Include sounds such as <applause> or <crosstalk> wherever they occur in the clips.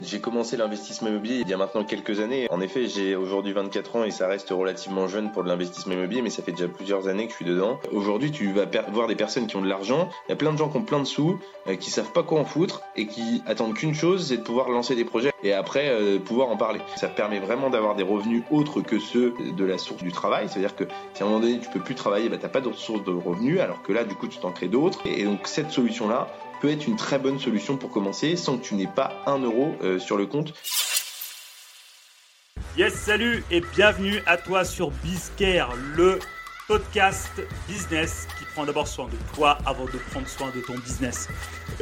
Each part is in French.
J'ai commencé l'investissement immobilier il y a maintenant quelques années. En effet, j'ai aujourd'hui 24 ans et ça reste relativement jeune pour l'investissement immobilier, mais ça fait déjà plusieurs années que je suis dedans. Aujourd'hui, tu vas voir des personnes qui ont de l'argent. Il y a plein de gens qui ont plein de sous, euh, qui savent pas quoi en foutre et qui attendent qu'une chose, c'est de pouvoir lancer des projets et après euh, pouvoir en parler. Ça permet vraiment d'avoir des revenus autres que ceux de la source du travail. C'est-à-dire que si à un moment donné tu peux plus travailler, bah, t'as pas d'autres sources de revenus, alors que là, du coup, tu t'en crées d'autres. Et donc cette solution-là, peut être une très bonne solution pour commencer sans que tu n'aies pas un euro euh, sur le compte. Yes, salut et bienvenue à toi sur Bizcare, le podcast business qui prend d'abord soin de toi avant de prendre soin de ton business.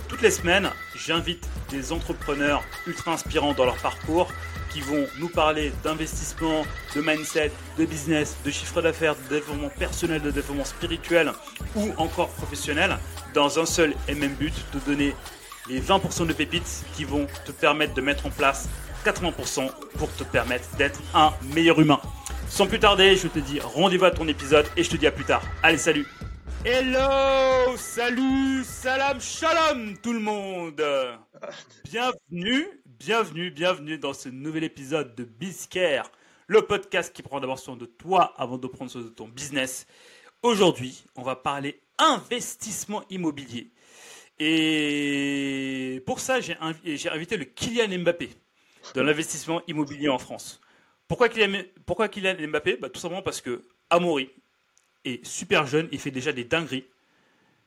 Toutes les semaines, j'invite des entrepreneurs ultra inspirants dans leur parcours qui vont nous parler d'investissement, de mindset, de business, de chiffre d'affaires, de développement personnel, de développement spirituel ou encore professionnel dans un seul et même but, de donner les 20% de pépites qui vont te permettre de mettre en place 80% pour te permettre d'être un meilleur humain. Sans plus tarder, je te dis rendez-vous à ton épisode et je te dis à plus tard. Allez, salut Hello Salut Salam Shalom tout le monde Bienvenue bienvenue, bienvenue dans ce nouvel épisode de Bizcare, le podcast qui prend d'abord soin de toi avant de prendre soin de ton business. Aujourd'hui, on va parler investissement immobilier. Et pour ça, j'ai invité le Kylian Mbappé de l'investissement immobilier en France. Pourquoi Kylian, Mbappé? Bah, Tout simplement parce que Amaury est super jeune, il fait déjà des dingueries,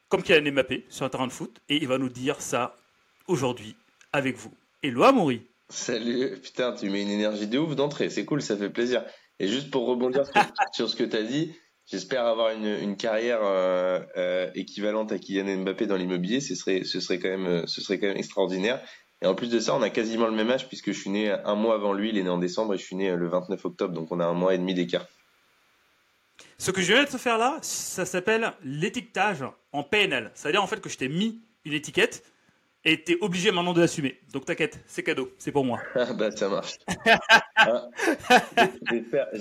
comme Kylian Mbappé sur un terrain de foot, et il va nous dire ça aujourd'hui avec vous. Hello Amaury. Salut, putain, tu mets une énergie de ouf d'entrée, c'est cool, ça fait plaisir. Et juste pour rebondir sur, ce que tu as dit, j'espère avoir une, carrière euh, euh, équivalente à Kylian Mbappé dans l'immobilier, ce serait, ce, serait quand même, ce serait quand même extraordinaire. Et en plus de ça, on a quasiment le même âge puisque je suis né un mois avant lui, il est né en décembre et je suis né le 29 octobre, donc on a un mois et demi d'écart. Ce que je viens de faire là, ça s'appelle l'étiquetage en PNL. C'est-à-dire en fait que je t'ai mis une étiquette et t'es obligé maintenant de l'assumer. Donc t'inquiète, c'est cadeau, c'est pour moi. <laughs> Ah, bah ça marche. <laughs> Ah.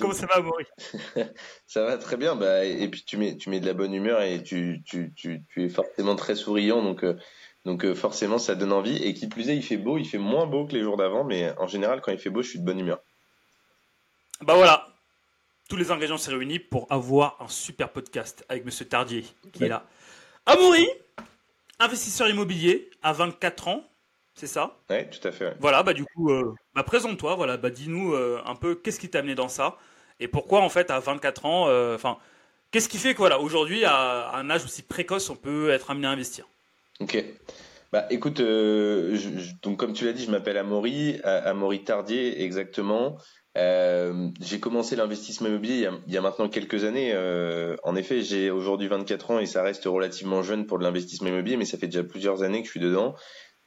Comment ça va, Maurice <laughs> Ça va très bien. Bah, et puis tu mets, tu mets de la bonne humeur et tu, tu, tu, tu es forcément très souriant, donc, euh, donc euh, forcément ça donne envie. Et qui plus est, il fait beau, il fait moins beau que les jours d'avant, mais en général quand il fait beau, je suis de bonne humeur. Bah voilà, tous les ingrédients sont réunis pour avoir un super podcast avec Monsieur Tardier qui est là. Amaury investisseur immobilier à 24 ans, c'est ça? Oui, tout à fait. Voilà, bah du coup, euh, bah, présente-toi, voilà, bah dis-nous euh, un peu qu'est-ce qui t'a amené dans ça? Et pourquoi en fait à 24 ans, euh, enfin, qu'est-ce qui fait que voilà, aujourd'hui à, un âge aussi précoce, on peut être amené à investir? Ok. Bah écoute, donc comme tu l'as dit, je m'appelle Amaury, Amaury Tardier exactement. Euh, j'ai commencé l'investissement immobilier il y, a, maintenant quelques années. Euh, en effet, j'ai aujourd'hui 24 ans et ça reste relativement jeune pour de l'investissement immobilier, mais ça fait déjà plusieurs années que je suis dedans.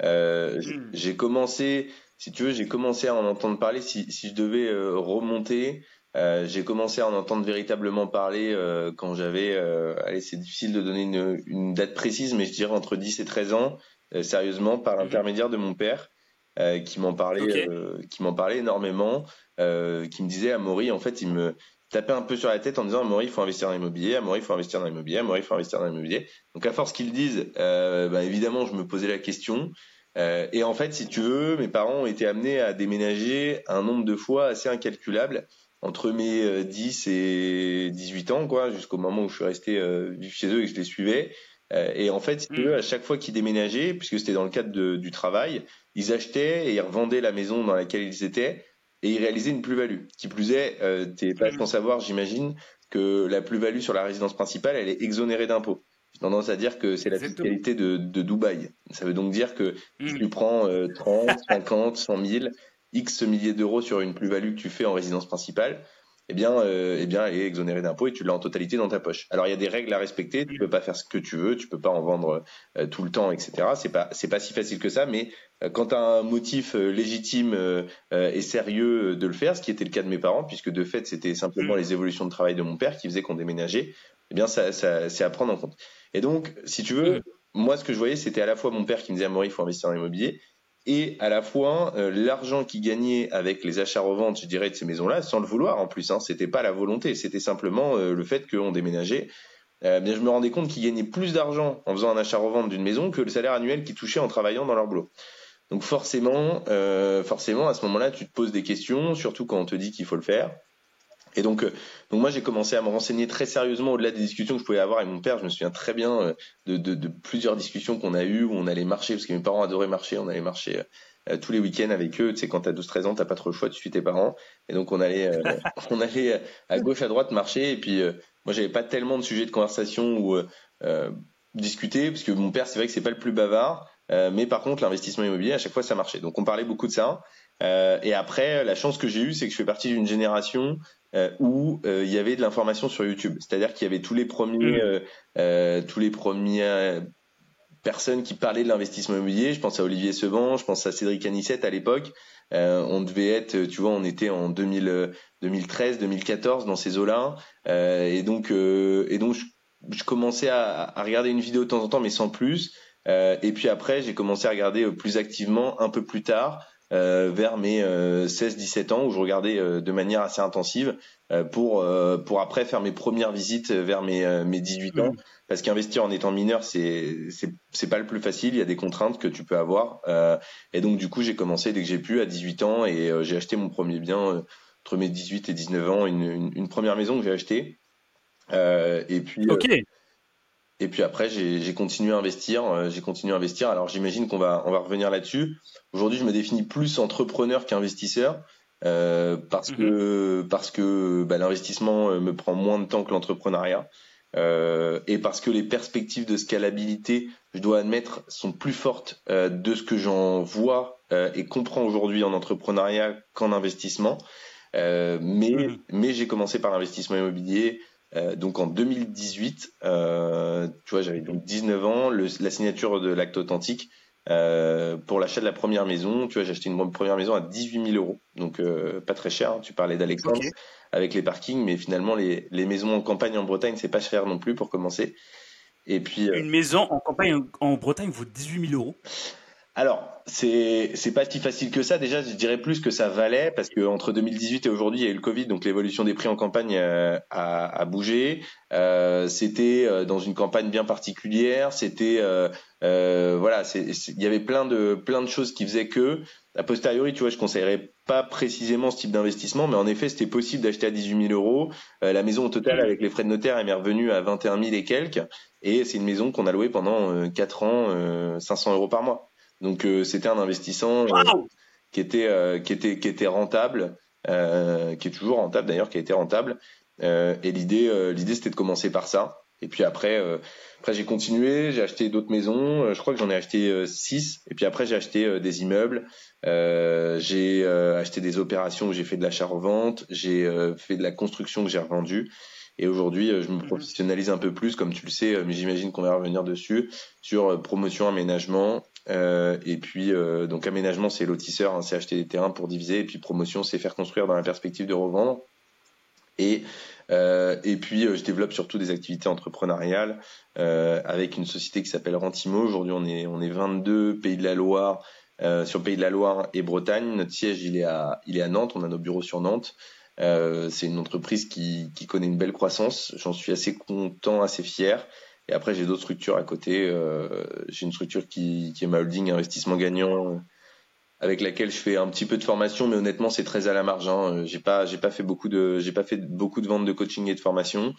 Euh, hmm. J'ai commencé, si tu veux, j'ai commencé à en entendre parler. Si, si je devais euh, remonter, euh, j'ai commencé à en entendre véritablement parler quand j'avais, allez, c'est difficile de donner une, une, date précise, mais je dirais entre 10 et 13 ans, sérieusement, par hmm. l'intermédiaire de mon père. Euh, qui m'en parlait, euh, qui m'en parlait énormément, euh, qui me disait Amaury, en fait, il me tapait un peu sur la tête en disant Amaury, il faut investir dans l'immobilier, Amaury, il faut investir dans l'immobilier, Amaury, il faut investir dans l'immobilier. Donc à force qu'ils disent, bah, évidemment, je me posais la question. et en fait, si tu veux, mes parents ont été amenés à déménager un nombre de fois assez incalculable entre mes 10 et 18 ans, quoi, jusqu'au moment où je suis resté vivre chez eux et que je les suivais. et en fait, si tu veux, mm. à chaque fois qu'ils déménageaient, puisque c'était dans le cadre de, du travail, ils achetaient et ils revendaient la maison dans laquelle ils étaient et ils réalisaient une plus-value. Qui plus est, euh, t'es pas sans savoir, j'imagine, que la plus-value sur la résidence principale, elle est exonérée d'impôts. J'ai tendance à dire que c'est la fiscalité de, de, Dubaï. Ça veut donc dire que si mm. tu prends euh, 30, 50, 100 000, X milliers d'euros sur une plus-value que tu fais en résidence principale, eh bien, euh, eh bien, elle est exonérée d'impôts et tu l'as en totalité dans ta poche. Alors, il y a des règles à respecter. Tu peux pas faire ce que tu veux, tu peux pas en vendre euh, tout le temps, etc. C'est pas, c'est pas si facile que ça, mais euh, quand tu as un motif euh, légitime et sérieux de le faire, ce qui était le cas de mes parents, puisque de fait, c'était simplement mm. les évolutions de travail de mon père qui faisaient qu'on déménageait, eh bien, ça, ça c'est à prendre en compte. Et donc, si tu veux, mm. moi, ce que je voyais, c'était à la fois mon père qui me disait, à il faut investir dans l'immobilier, et à la fois euh, l'argent qu'il gagnait avec les achats-reventes, je dirais, de ces maisons-là, sans le vouloir en plus. Hein, c'était pas la volonté, c'était simplement euh, le fait qu'on déménageait. Euh, bien, je me rendais compte qu'il gagnait plus d'argent en faisant un achat-revente d'une maison que le salaire annuel qu'ils touchaient en travaillant dans leur boulot. Donc forcément, forcément, à ce moment-là, tu te poses des questions, surtout quand on te dit qu'il faut le faire. Et donc, euh, donc moi j'ai commencé à me renseigner très sérieusement au-delà des discussions que je pouvais avoir avec mon père. Je me souviens très bien euh, de, de, de plusieurs discussions qu'on a eues où on allait marcher parce que mes parents adoraient marcher. On allait marcher euh, tous les week-ends avec eux. Tu sais, quand t'as 12-13 ans, t'as pas trop le choix, tu suis tes parents. Et donc on allait, <laughs> on allait à gauche, à droite marcher. Et puis moi j'avais pas tellement de sujets de conversation ou discuter parce que mon père c'est vrai que c'est pas le plus bavard. mais par contre l'investissement immobilier à chaque fois ça marchait. Donc on parlait beaucoup de ça. Euh, et après, la chance que j'ai eue, c'est que je fais partie d'une génération euh, où euh, il y avait de l'information sur YouTube. C'est-à-dire qu'il y avait tous les premiers, mmh. tous les premiers personnes qui parlaient de l'investissement immobilier. Je pense à Olivier Sevant, je pense à Cédric Anissette à l'époque. on devait être, tu vois, on était en 2000, 2013, 2014 dans ces eaux-là. et donc, et donc, je, commençais à, à, regarder une vidéo de temps en temps, mais sans plus. et puis après, j'ai commencé à regarder plus activement un peu plus tard. Euh, vers mes 16-17 euh, ans où je regardais euh, de manière assez intensive pour pour après faire mes premières visites vers mes mes 18 ans. Parce qu'investir en étant mineur, c'est c'est c'est pas le plus facile. Il y a des contraintes que tu peux avoir. et donc du coup, j'ai commencé dès que j'ai pu à 18 ans et j'ai acheté mon premier bien entre mes 18 et 19 ans, une, une, une première maison que j'ai achetée. et puis. Ok. Et puis après, j'ai continué à investir. Euh, j'ai continué à investir. Alors j'imagine qu'on va, on va revenir là-dessus. Aujourd'hui, je me définis plus entrepreneur qu'investisseur. Euh, parce que parce que bah, l'investissement euh, me prend moins de temps que l'entrepreneuriat euh, et parce que les perspectives de scalabilité, je dois admettre, sont plus fortes euh, de ce que j'en vois et comprends aujourd'hui en entrepreneuriat qu'en investissement. mais mhm. mais j'ai commencé par l'investissement immobilier. Euh, donc en 2018, euh, tu vois, j'avais donc 19 ans, le, la signature de l'acte authentique euh, pour l'achat de la première maison. Tu vois, j'ai acheté une première maison à 18 000 euros, donc euh, pas très cher. Tu parlais d'Alexandre avec les parkings, mais finalement les, les maisons en campagne en Bretagne, c'est pas cher non plus pour commencer. Et puis euh, une maison en campagne en Bretagne vaut 18 000 euros. Alors, c'est c'est pas si facile que ça. Déjà, je dirais plus que ça valait parce que entre 2018 et aujourd'hui, il y a eu le Covid, donc l'évolution des prix en campagne euh, a, a, bougé. Euh, c'était euh, dans une campagne bien particulière. C'était euh, euh voilà, il y avait plein de plein de choses qui faisaient que a posteriori, tu vois, je conseillerais pas précisément ce type d'investissement, mais en effet, c'était possible d'acheter à 18 000 euros. la maison au total, avec les frais de notaire, elle m'est revenue à 21 000 et quelques. Et c'est une maison qu'on a louée pendant 4 ans, 500 euros par mois. Donc euh, c'était un investissement euh, qui était euh, qui était qui était rentable, qui est toujours rentable d'ailleurs, qui a été rentable. et l'idée l'idée c'était de commencer par ça. Et puis après, après j'ai continué, j'ai acheté d'autres maisons. je crois que j'en ai acheté six. Et puis après j'ai acheté des immeubles. j'ai acheté des opérations où j'ai fait de l'achat-revente. J'ai fait de la construction que j'ai revendue. Et aujourd'hui, je me mhm. professionnalise un peu plus, comme tu le sais, mais j'imagine qu'on va revenir dessus, sur promotion, aménagement euh, et puis euh, donc aménagement c'est lotisseur, hein, c'est acheter des terrains pour diviser. Et puis promotion c'est faire construire dans la perspective de revendre. Et euh, puis je développe surtout des activités entrepreneuriales avec une société qui s'appelle Rentimo. Aujourd'hui on est on est 22 pays de la Loire sur Pays de la Loire et Bretagne. Notre siège il est à Nantes. On a nos bureaux sur Nantes. c'est une entreprise qui connaît une belle croissance. J'en suis assez content, assez fier. Et après, j'ai d'autres structures à côté. Euh, j'ai une structure qui, est ma holding investissement gagnant, euh, avec laquelle je fais un petit peu de formation, mais honnêtement, c'est très à la marge. Hein. J'ai pas, fait beaucoup de, ventes de coaching et de formation.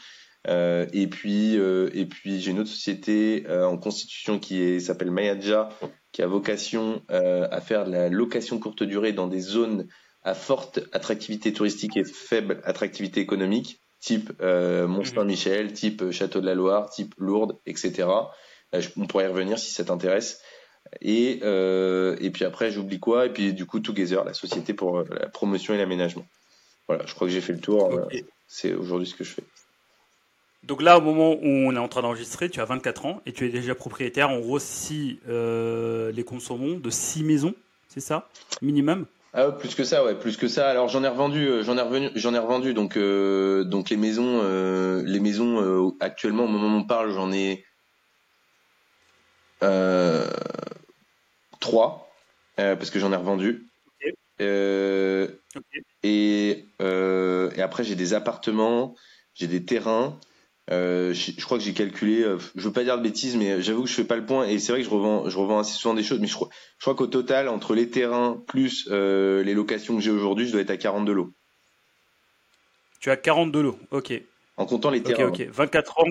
Euh, et puis, j'ai une autre société en constitution qui s'appelle Mayaja, qui a vocation à faire de la location courte durée dans des zones à forte attractivité touristique et faible attractivité économique type euh, Mont-Saint-Michel, mhm. type euh, Château de la Loire, type Lourdes, etc. Euh, on pourrait y revenir si ça t'intéresse. Et, euh, et puis après, j'oublie quoi Et puis du coup, Together, la société pour la promotion et l'aménagement. Voilà, je crois que j'ai fait le tour. C'est aujourd'hui ce que je fais. Donc là, au moment où on est en train d'enregistrer, tu as 24 ans et tu es déjà propriétaire, en gros, si euh, les consommons, de 6 maisons, c'est ça? Minimum? Ah plus que ça, ouais, plus que ça. Alors j'en ai revendu, euh, j'en ai revenu, j'en ai revendu. Donc euh, donc les maisons, euh, les maisons actuellement au moment où on parle, j'en ai trois parce que j'en ai revendu. Et et après j'ai des appartements, j'ai des terrains Euh, je, je crois que j'ai calculé, euh, je veux pas dire de bêtises, mais j'avoue que je fais pas le point. Et c'est vrai que je revends, je revends assez souvent des choses, mais je crois, je crois qu'au total, entre les terrains plus euh, les locations que j'ai aujourd'hui, je dois être à 42 lots. Tu as 42 lots, ok. En comptant les terrains. Ok, ok. 24 ans.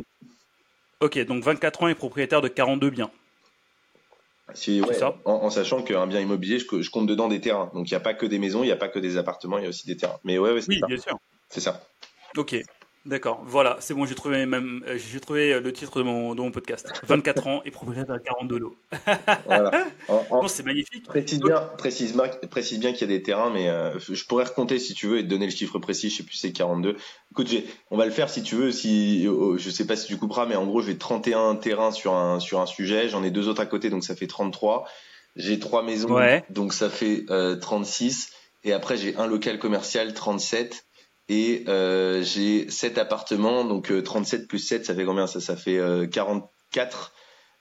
Ok, donc 24 ans et propriétaire de 42 biens. Si, ouais, ça. en, en sachant qu'un bien immobilier, je, je compte dedans des terrains. Donc il n'y a pas que des maisons, il n'y a pas que des appartements, il y a aussi des terrains. Mais ouais, ouais c'est Oui, ça. bien sûr. C'est ça. Ok, d'accord. Voilà, c'est bon, j'ai trouvé même, euh, j'ai trouvé le titre de mon, de mon podcast. <laughs> 24 ans et propriétaire de 42 lots. Voilà. En- en- Non, c'est magnifique. Précise bien, précise, précise bien qu'il y a des terrains, mais euh, je pourrais recompter si tu veux et te donner le chiffre précis. Je sais plus, c'est 42. Écoute, j'ai- on va le faire si tu veux. Si, oh, je sais pas si tu couperas, mais en gros, j'ai 31 terrains sur un sur un sujet. J'en ai deux autres à côté, donc ça fait 33. J'ai trois maisons, Ouais. donc ça fait euh, 36. Et après, j'ai un local commercial, 37. Et euh, j'ai sept appartements, donc euh, 37 plus 7, ça fait combien ça Ça fait euh, 44.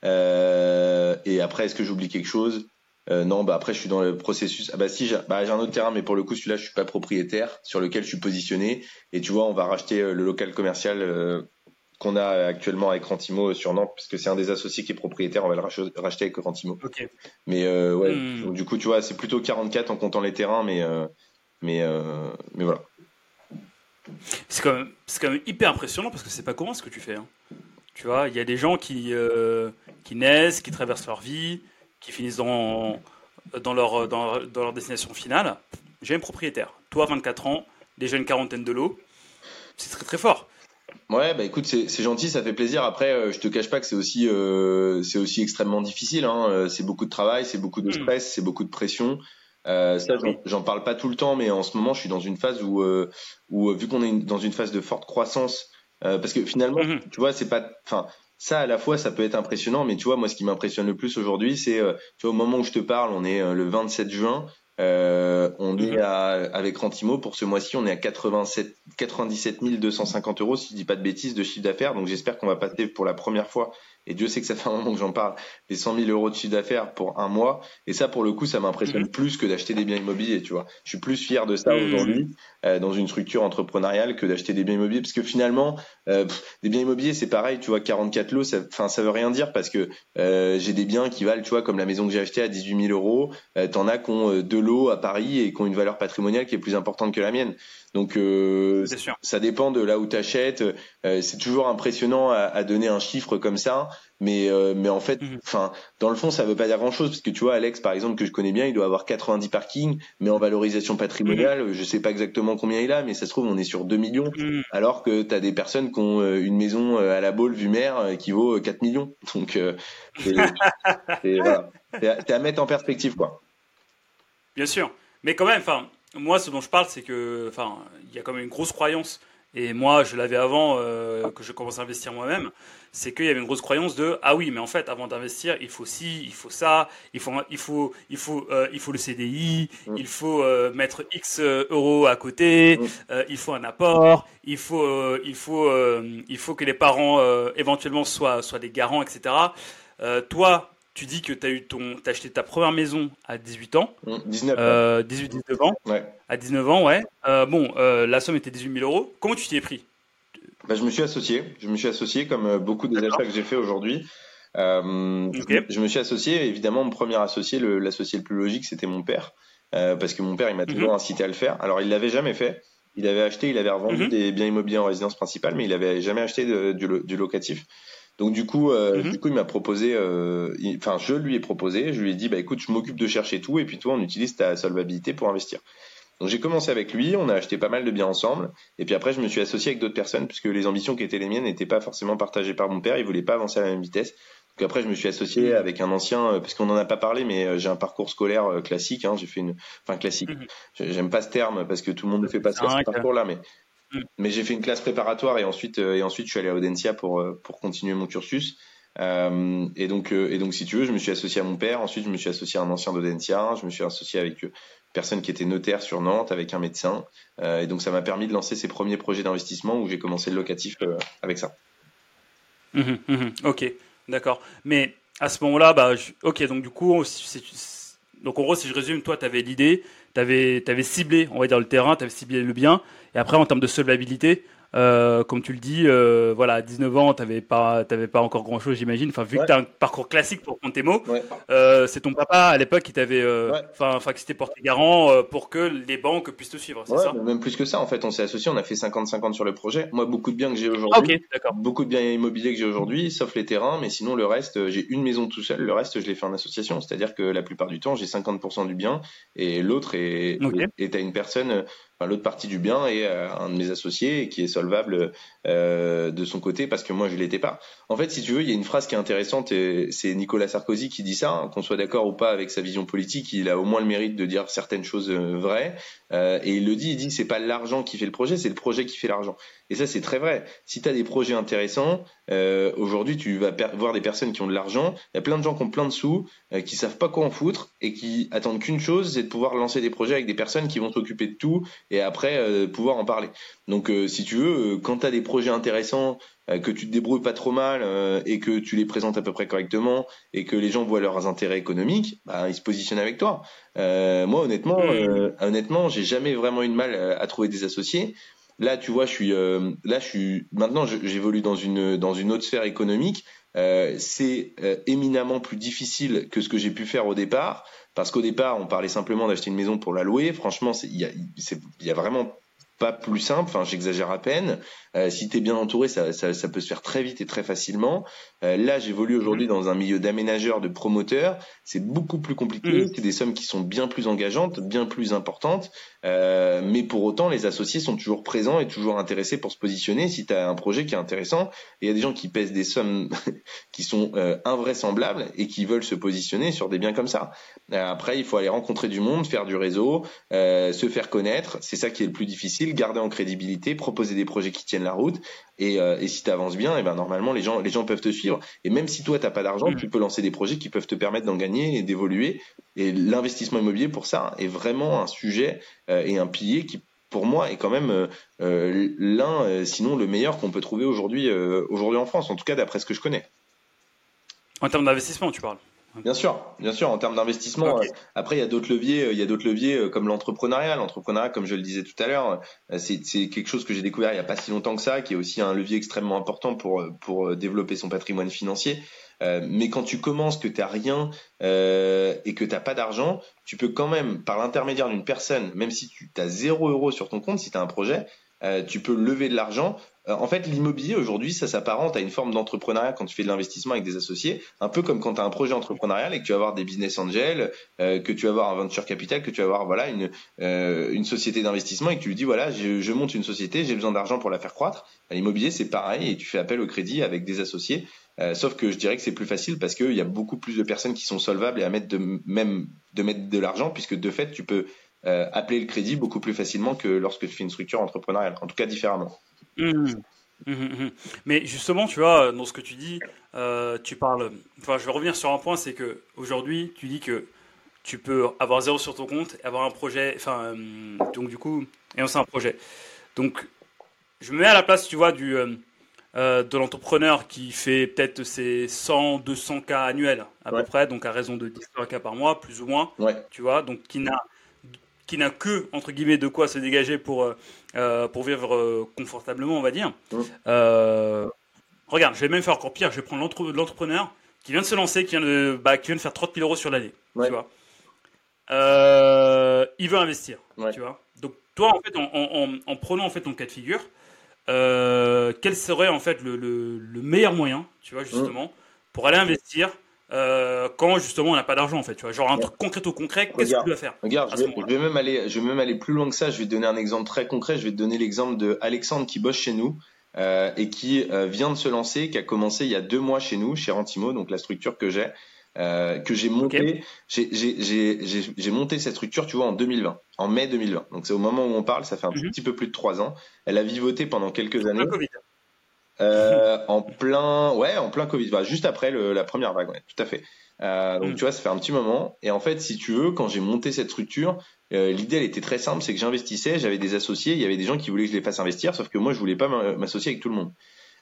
Euh, et après, est-ce que j'oublie quelque chose? Euh, non, bah après je suis dans le processus. Ah bah si, j'ai bah, j'ai un autre terrain, mais pour le coup celui-là je suis pas propriétaire, sur lequel je suis positionné. Et tu vois, on va racheter euh, le local commercial euh, qu'on a actuellement avec Rantimo euh, sur Nantes, puisque c'est un des associés qui est propriétaire. On va le rach- racheter avec Rantimo. Ok. Mais euh, ouais, Hmm. donc, du coup tu vois, c'est plutôt 44 en comptant les terrains, mais euh, mais euh, mais voilà. C'est quand, même, c'est quand même hyper impressionnant parce que c'est pas commun ce que tu fais. hein. Tu vois, il y a des gens qui, euh, qui naissent, qui traversent leur vie, qui finissent dans, dans, leur, dans, leur- dans leur destination finale. J'ai un propriétaire. Toi, 24 ans, déjà une quarantaine de lots. C'est très très fort. Ouais, bah écoute, c'est gentil, ça fait plaisir. Après, euh, je te cache pas que c'est aussi, euh, c'est aussi extrêmement difficile. Hein. C'est beaucoup de travail, c'est beaucoup de Mm. stress, c'est beaucoup de pression. Euh, ça, j'en- Oui. j'en parle pas tout le temps, mais en ce moment, je suis dans une phase où, euh, où euh, vu qu'on est dans une phase de forte croissance, euh, parce que finalement, Mhm. tu vois, c'est pas, enfin, ça à la fois, ça peut être impressionnant, mais tu vois, moi, ce qui m'impressionne le plus aujourd'hui, c'est, euh, tu vois, au moment où je te parle, on est euh, le 27 juin. Euh, on Mhm. est à, avec Rantimo pour ce mois-ci, on est à 87, 97 250 euros, si je dis pas de bêtises, de chiffre d'affaires. Donc j'espère qu'on va passer pour la première fois, et Dieu sait que ça fait un moment que j'en parle, les 100 000 euros de chiffre d'affaires pour un mois. Et ça, pour le coup, ça m'impressionne Mhm. plus que d'acheter des biens immobiliers, tu vois. Je suis plus fier de ça Mhm. aujourd'hui euh, dans une structure entrepreneuriale que d'acheter des biens immobiliers, parce que finalement, euh, pff, des biens immobiliers, c'est pareil, tu vois, 44 lots, ça, enfin, ça veut rien dire parce que euh, j'ai des biens qui valent, tu vois, comme la maison que j'ai achetée à 18 000 euros. Euh, T'en as qui ont euh, deux lots à Paris et qui ont une valeur patrimoniale qui est plus importante que la mienne. Donc euh, ça dépend de là où tu achètes. c'est toujours impressionnant à, à donner un chiffre comme ça, mais euh, mais en fait, Mhm. enfin, dans le fond, ça veut pas dire grand chose parce que tu vois, Alex, par exemple, que je connais bien, il doit avoir 90 parkings, mais en valorisation patrimoniale, je sais pas exactement combien il a, mais ça se trouve on est sur 2 millions, Mhm. alors que tu as des personnes qui ont euh, une maison euh, à la Baule vue mer qui vaut euh, 4 millions. <laughs> Donc euh, c'est <laughs> c'est- voilà. C'est à, c'est à mettre en perspective quoi. Bien sûr. Mais quand même, enfin, moi, ce dont je parle, c'est que, enfin, il y a quand même une grosse croyance. Et moi, je l'avais avant euh, que je commence à investir moi-même. C'est qu'il y avait une grosse croyance de ah oui, mais en fait, avant d'investir, il faut ci, il faut ça, il faut, il faut, il faut, euh, il faut le CDI, Mm. il faut euh, mettre X euros à côté, Mm. il faut un apport, il faut, il faut, il faut que les parents éventuellement soient, soient des garants, etc. Toi, tu dis que tu as eu ton, t'as acheté ta première maison à 18 ans. Mm, 19. Euh, 18-19 ans. Ouais. À 19 ans, ouais. Euh, bon, euh, la somme était 18 000 euros. Comment tu t'y es pris? Bah, je me suis associé. Je me suis associé comme euh, beaucoup des achats que j'ai fait aujourd'hui. Je, me suis associé. Évidemment, mon premier associé, l'associé le, plus logique, c'était mon père, parce que mon père, il m'a Mhm. toujours incité à le faire. Alors, il l'avait jamais fait. Il avait acheté, il avait revendu Mhm. des biens immobiliers en résidence principale, mais il avait jamais acheté de- du, lo- du locatif. Donc du coup, euh, Mhm. du coup, il m'a proposé, euh, enfin, je lui ai proposé, je lui ai dit, bah écoute, je m'occupe de chercher tout, et puis toi, on utilise ta solvabilité pour investir. Donc j'ai commencé avec lui, on a acheté pas mal de biens ensemble, et puis après je me suis associé avec d'autres personnes puisque les ambitions qui étaient les miennes n'étaient pas forcément partagées par mon père, il voulait pas avancer à la même vitesse. Donc après je me suis associé Mhm. avec un ancien, euh, parce qu'on en a pas parlé, mais j'ai un parcours scolaire classique, hein, j'ai fait une, enfin classique. Mhm. J'ai- J'aime pas ce terme parce que tout le monde ne fait pas ce, ok. parcours-là, mais. Mais j'ai fait une classe préparatoire et ensuite euh, et ensuite je suis allé à Audencia pour euh, pour continuer mon cursus. Euh, et donc et donc si tu veux, je me suis associé à mon père. Ensuite, je me suis associé à un ancien d'Audencia. Je me suis associé avec euh, personne qui était notaire sur Nantes, avec un médecin. Euh, et donc ça m'a permis de lancer ces premiers projets d'investissement où j'ai commencé le locatif euh, avec ça. Mhm, mhm. Ok, d'accord. Mais à ce moment-là, bah, je- ok, donc du coup, donc en gros, si je résume, toi, tu avais l'idée, tu avais, ciblé, on va dire, le terrain, tu avais ciblé le bien, et après, en termes de solvabilité, Euh, comme tu le dis, euh, voilà, à 19 ans, tu n'avais pas, pas encore grand-chose, j'imagine. Enfin, vu que tu as un parcours classique pour prendre tes mots, euh, c'est ton papa à l'époque qui t'avait, enfin, qui s'était porté garant pour que les banques puissent te suivre, c'est ça Même plus que ça, en fait, on s'est associés, on a fait 50-50 sur le projet. Moi, beaucoup de biens que j'ai aujourd'hui, beaucoup de biens immobiliers que j'ai aujourd'hui, sauf les terrains, mais sinon le reste, j'ai une maison tout seul, le reste, je l'ai fait en association. C'est-à-dire que la plupart du temps, j'ai 50% du bien et l'autre est, est, à une personne l'autre partie du bien est euh, un de mes associés qui est solvable euh, de son côté parce que moi je l'étais pas. En fait, si tu veux, il y a une phrase qui est intéressante c'est Nicolas Sarkozy qui dit ça, hein, qu'on soit d'accord ou pas avec sa vision politique, il a au moins le mérite de dire certaines choses euh, vraies et il le dit, il dit c'est pas l'argent qui fait le projet, c'est le projet qui fait l'argent. Et ça c'est très vrai. Si tu as des projets intéressants, aujourd'hui tu vas voir des personnes qui ont de l'argent, il y a plein de gens qui ont plein de sous, qui savent pas quoi en foutre et qui attendent qu'une chose, c'est de pouvoir lancer des projets avec des personnes qui vont s'occuper de tout et après euh, pouvoir en parler. Donc euh, si tu veux, euh, quand tu as des projets intéressants, que tu te débrouilles pas trop mal et que tu les présentes à peu près correctement et que les gens voient leurs intérêts économiques, bah, ils se positionnent avec toi. moi honnêtement, mmh. honnêtement, j'ai jamais vraiment eu de mal à trouver des associés. Là, tu vois, je suis là, je suis maintenant, j'évolue dans une dans une autre sphère économique. c'est éminemment plus difficile que ce que j'ai pu faire au départ. Parce qu'au départ, on parlait simplement d'acheter une maison pour la louer. Franchement, il y a, y a vraiment pas plus simple. Enfin, j'exagère à peine. Euh, si tu es bien entouré, ça, ça, ça, peut se faire très vite et très facilement. Euh, là, j'évolue aujourd'hui mhm. dans un milieu d'aménageurs, de promoteurs. C'est beaucoup plus compliqué. Mhm. C'est des sommes qui sont bien plus engageantes, bien plus importantes. Euh, mais pour autant, les associés sont toujours présents et toujours intéressés pour se positionner si tu as un projet qui est intéressant. Il y a des gens qui pèsent des sommes <laughs> qui sont invraisemblables et qui veulent se positionner sur des biens comme ça. Après, il faut aller rencontrer du monde, faire du réseau, se faire connaître. C'est ça qui est le plus difficile. Garder en crédibilité, proposer des projets qui tiennent la route. Et, euh, et si tu avances bien, et eh ben normalement les gens les gens peuvent te suivre. Et même si toi t'as pas d'argent, mm. tu peux lancer des projets qui peuvent te permettre d'en gagner et d'évoluer. Et l'investissement immobilier pour ça est vraiment un sujet euh, et un pilier qui pour moi est quand même euh, l'un, sinon le meilleur qu'on peut trouver aujourd'hui aujourd'hui en France, en tout cas d'après ce que je connais. En termes d'investissement, tu parles? Bien sûr, bien sûr. En termes d'investissement, euh, après il y a d'autres leviers. Euh, il y a d'autres leviers euh, comme l'entrepreneuriat. L'entrepreneuriat, comme je le disais tout à l'heure, c'est quelque chose que j'ai découvert il y a pas si longtemps que ça, qui est aussi un levier extrêmement important pour pour développer son patrimoine financier. mais quand tu commences, que tu n'as rien et que tu n'as pas d'argent, tu peux quand même, par l'intermédiaire d'une personne, même si tu as zéro euro sur ton compte, si tu as un projet, tu peux lever de l'argent en fait, l'immobilier aujourd'hui, ça s'apparente à une forme d'entrepreneuriat quand tu fais de l'investissement avec des associés, un peu comme quand tu as un projet entrepreneurial et que tu vas avoir des business angels, euh, que tu vas avoir un venture capital, que tu vas avoir voilà une euh, société d'investissement et que tu lui dis voilà, je, monte une société, j'ai besoin d'argent pour la faire croître. L'immobilier, c'est pareil et tu fais appel au crédit avec des associés. sauf que je dirais que c'est plus facile parce qu'il y a beaucoup plus de personnes qui sont solvables et à mettre de même de mettre de l'argent puisque de fait tu peux appeler le crédit beaucoup plus facilement que lorsque tu fais une structure entrepreneuriale, en tout cas différemment. Mmh. Mmh, mmh, Mais justement, tu vois, dans ce que tu dis, euh, tu parles. Enfin, je vais revenir sur un point, c'est que aujourd'hui, tu dis que tu peux avoir zéro sur ton compte, avoir un projet, enfin, euh, donc du coup, et c'est un projet. Donc, je me mets à la place, tu vois, du euh, de l'entrepreneur qui fait peut-être ses 100, 200 cas annuels à peu près, donc à raison de 10 cas par mois, plus ou moins, tu vois, donc qui n'a qui n'a que, entre guillemets, de quoi se dégager pour, euh, euh, pour vivre euh, confortablement, on va dire. regarde, je vais même faire encore pire. Je vais prendre l'entrepreneur qui vient de se lancer, qui vient de, bah, qui vient de faire 30 000 euros sur l'année. Tu vois. il veut investir. Tu vois. Donc, toi, en fait, en, prenant en fait ton cas de figure, quel serait en fait le, le, meilleur moyen, tu vois, justement, pour aller investir euh, quand justement on n'a pas d'argent en fait, tu vois, genre un truc concret au concret, qu'est-ce que tu dois faire Regarde, je vais, même aller, je vais même aller plus loin que ça. Je vais te donner un exemple très concret. Je vais te donner l'exemple de Alexandre qui bosse chez nous euh, et qui euh, vient de se lancer, qui a commencé il y a deux mois chez nous, chez Rentimo, donc la structure que j'ai. Euh, que j'ai monté, j'ai monté cette structure, tu vois, en 2020, en mai 2020. Donc c'est au moment où on parle, ça fait un mhm. petit peu plus de trois ans. Elle a vivoté pendant quelques années. Euh, en <laughs> plein, ouais, en plein Covid, bah, juste après le, la première vague, ouais, tout à fait. Euh, donc mm. tu vois, ça fait un petit moment. Et en fait, si tu veux, quand j'ai monté cette structure, euh, l'idée elle était très simple, c'est que j'investissais, j'avais des associés, il y avait des gens qui voulaient que je les fasse investir, sauf que moi je voulais pas m'associer avec tout le monde.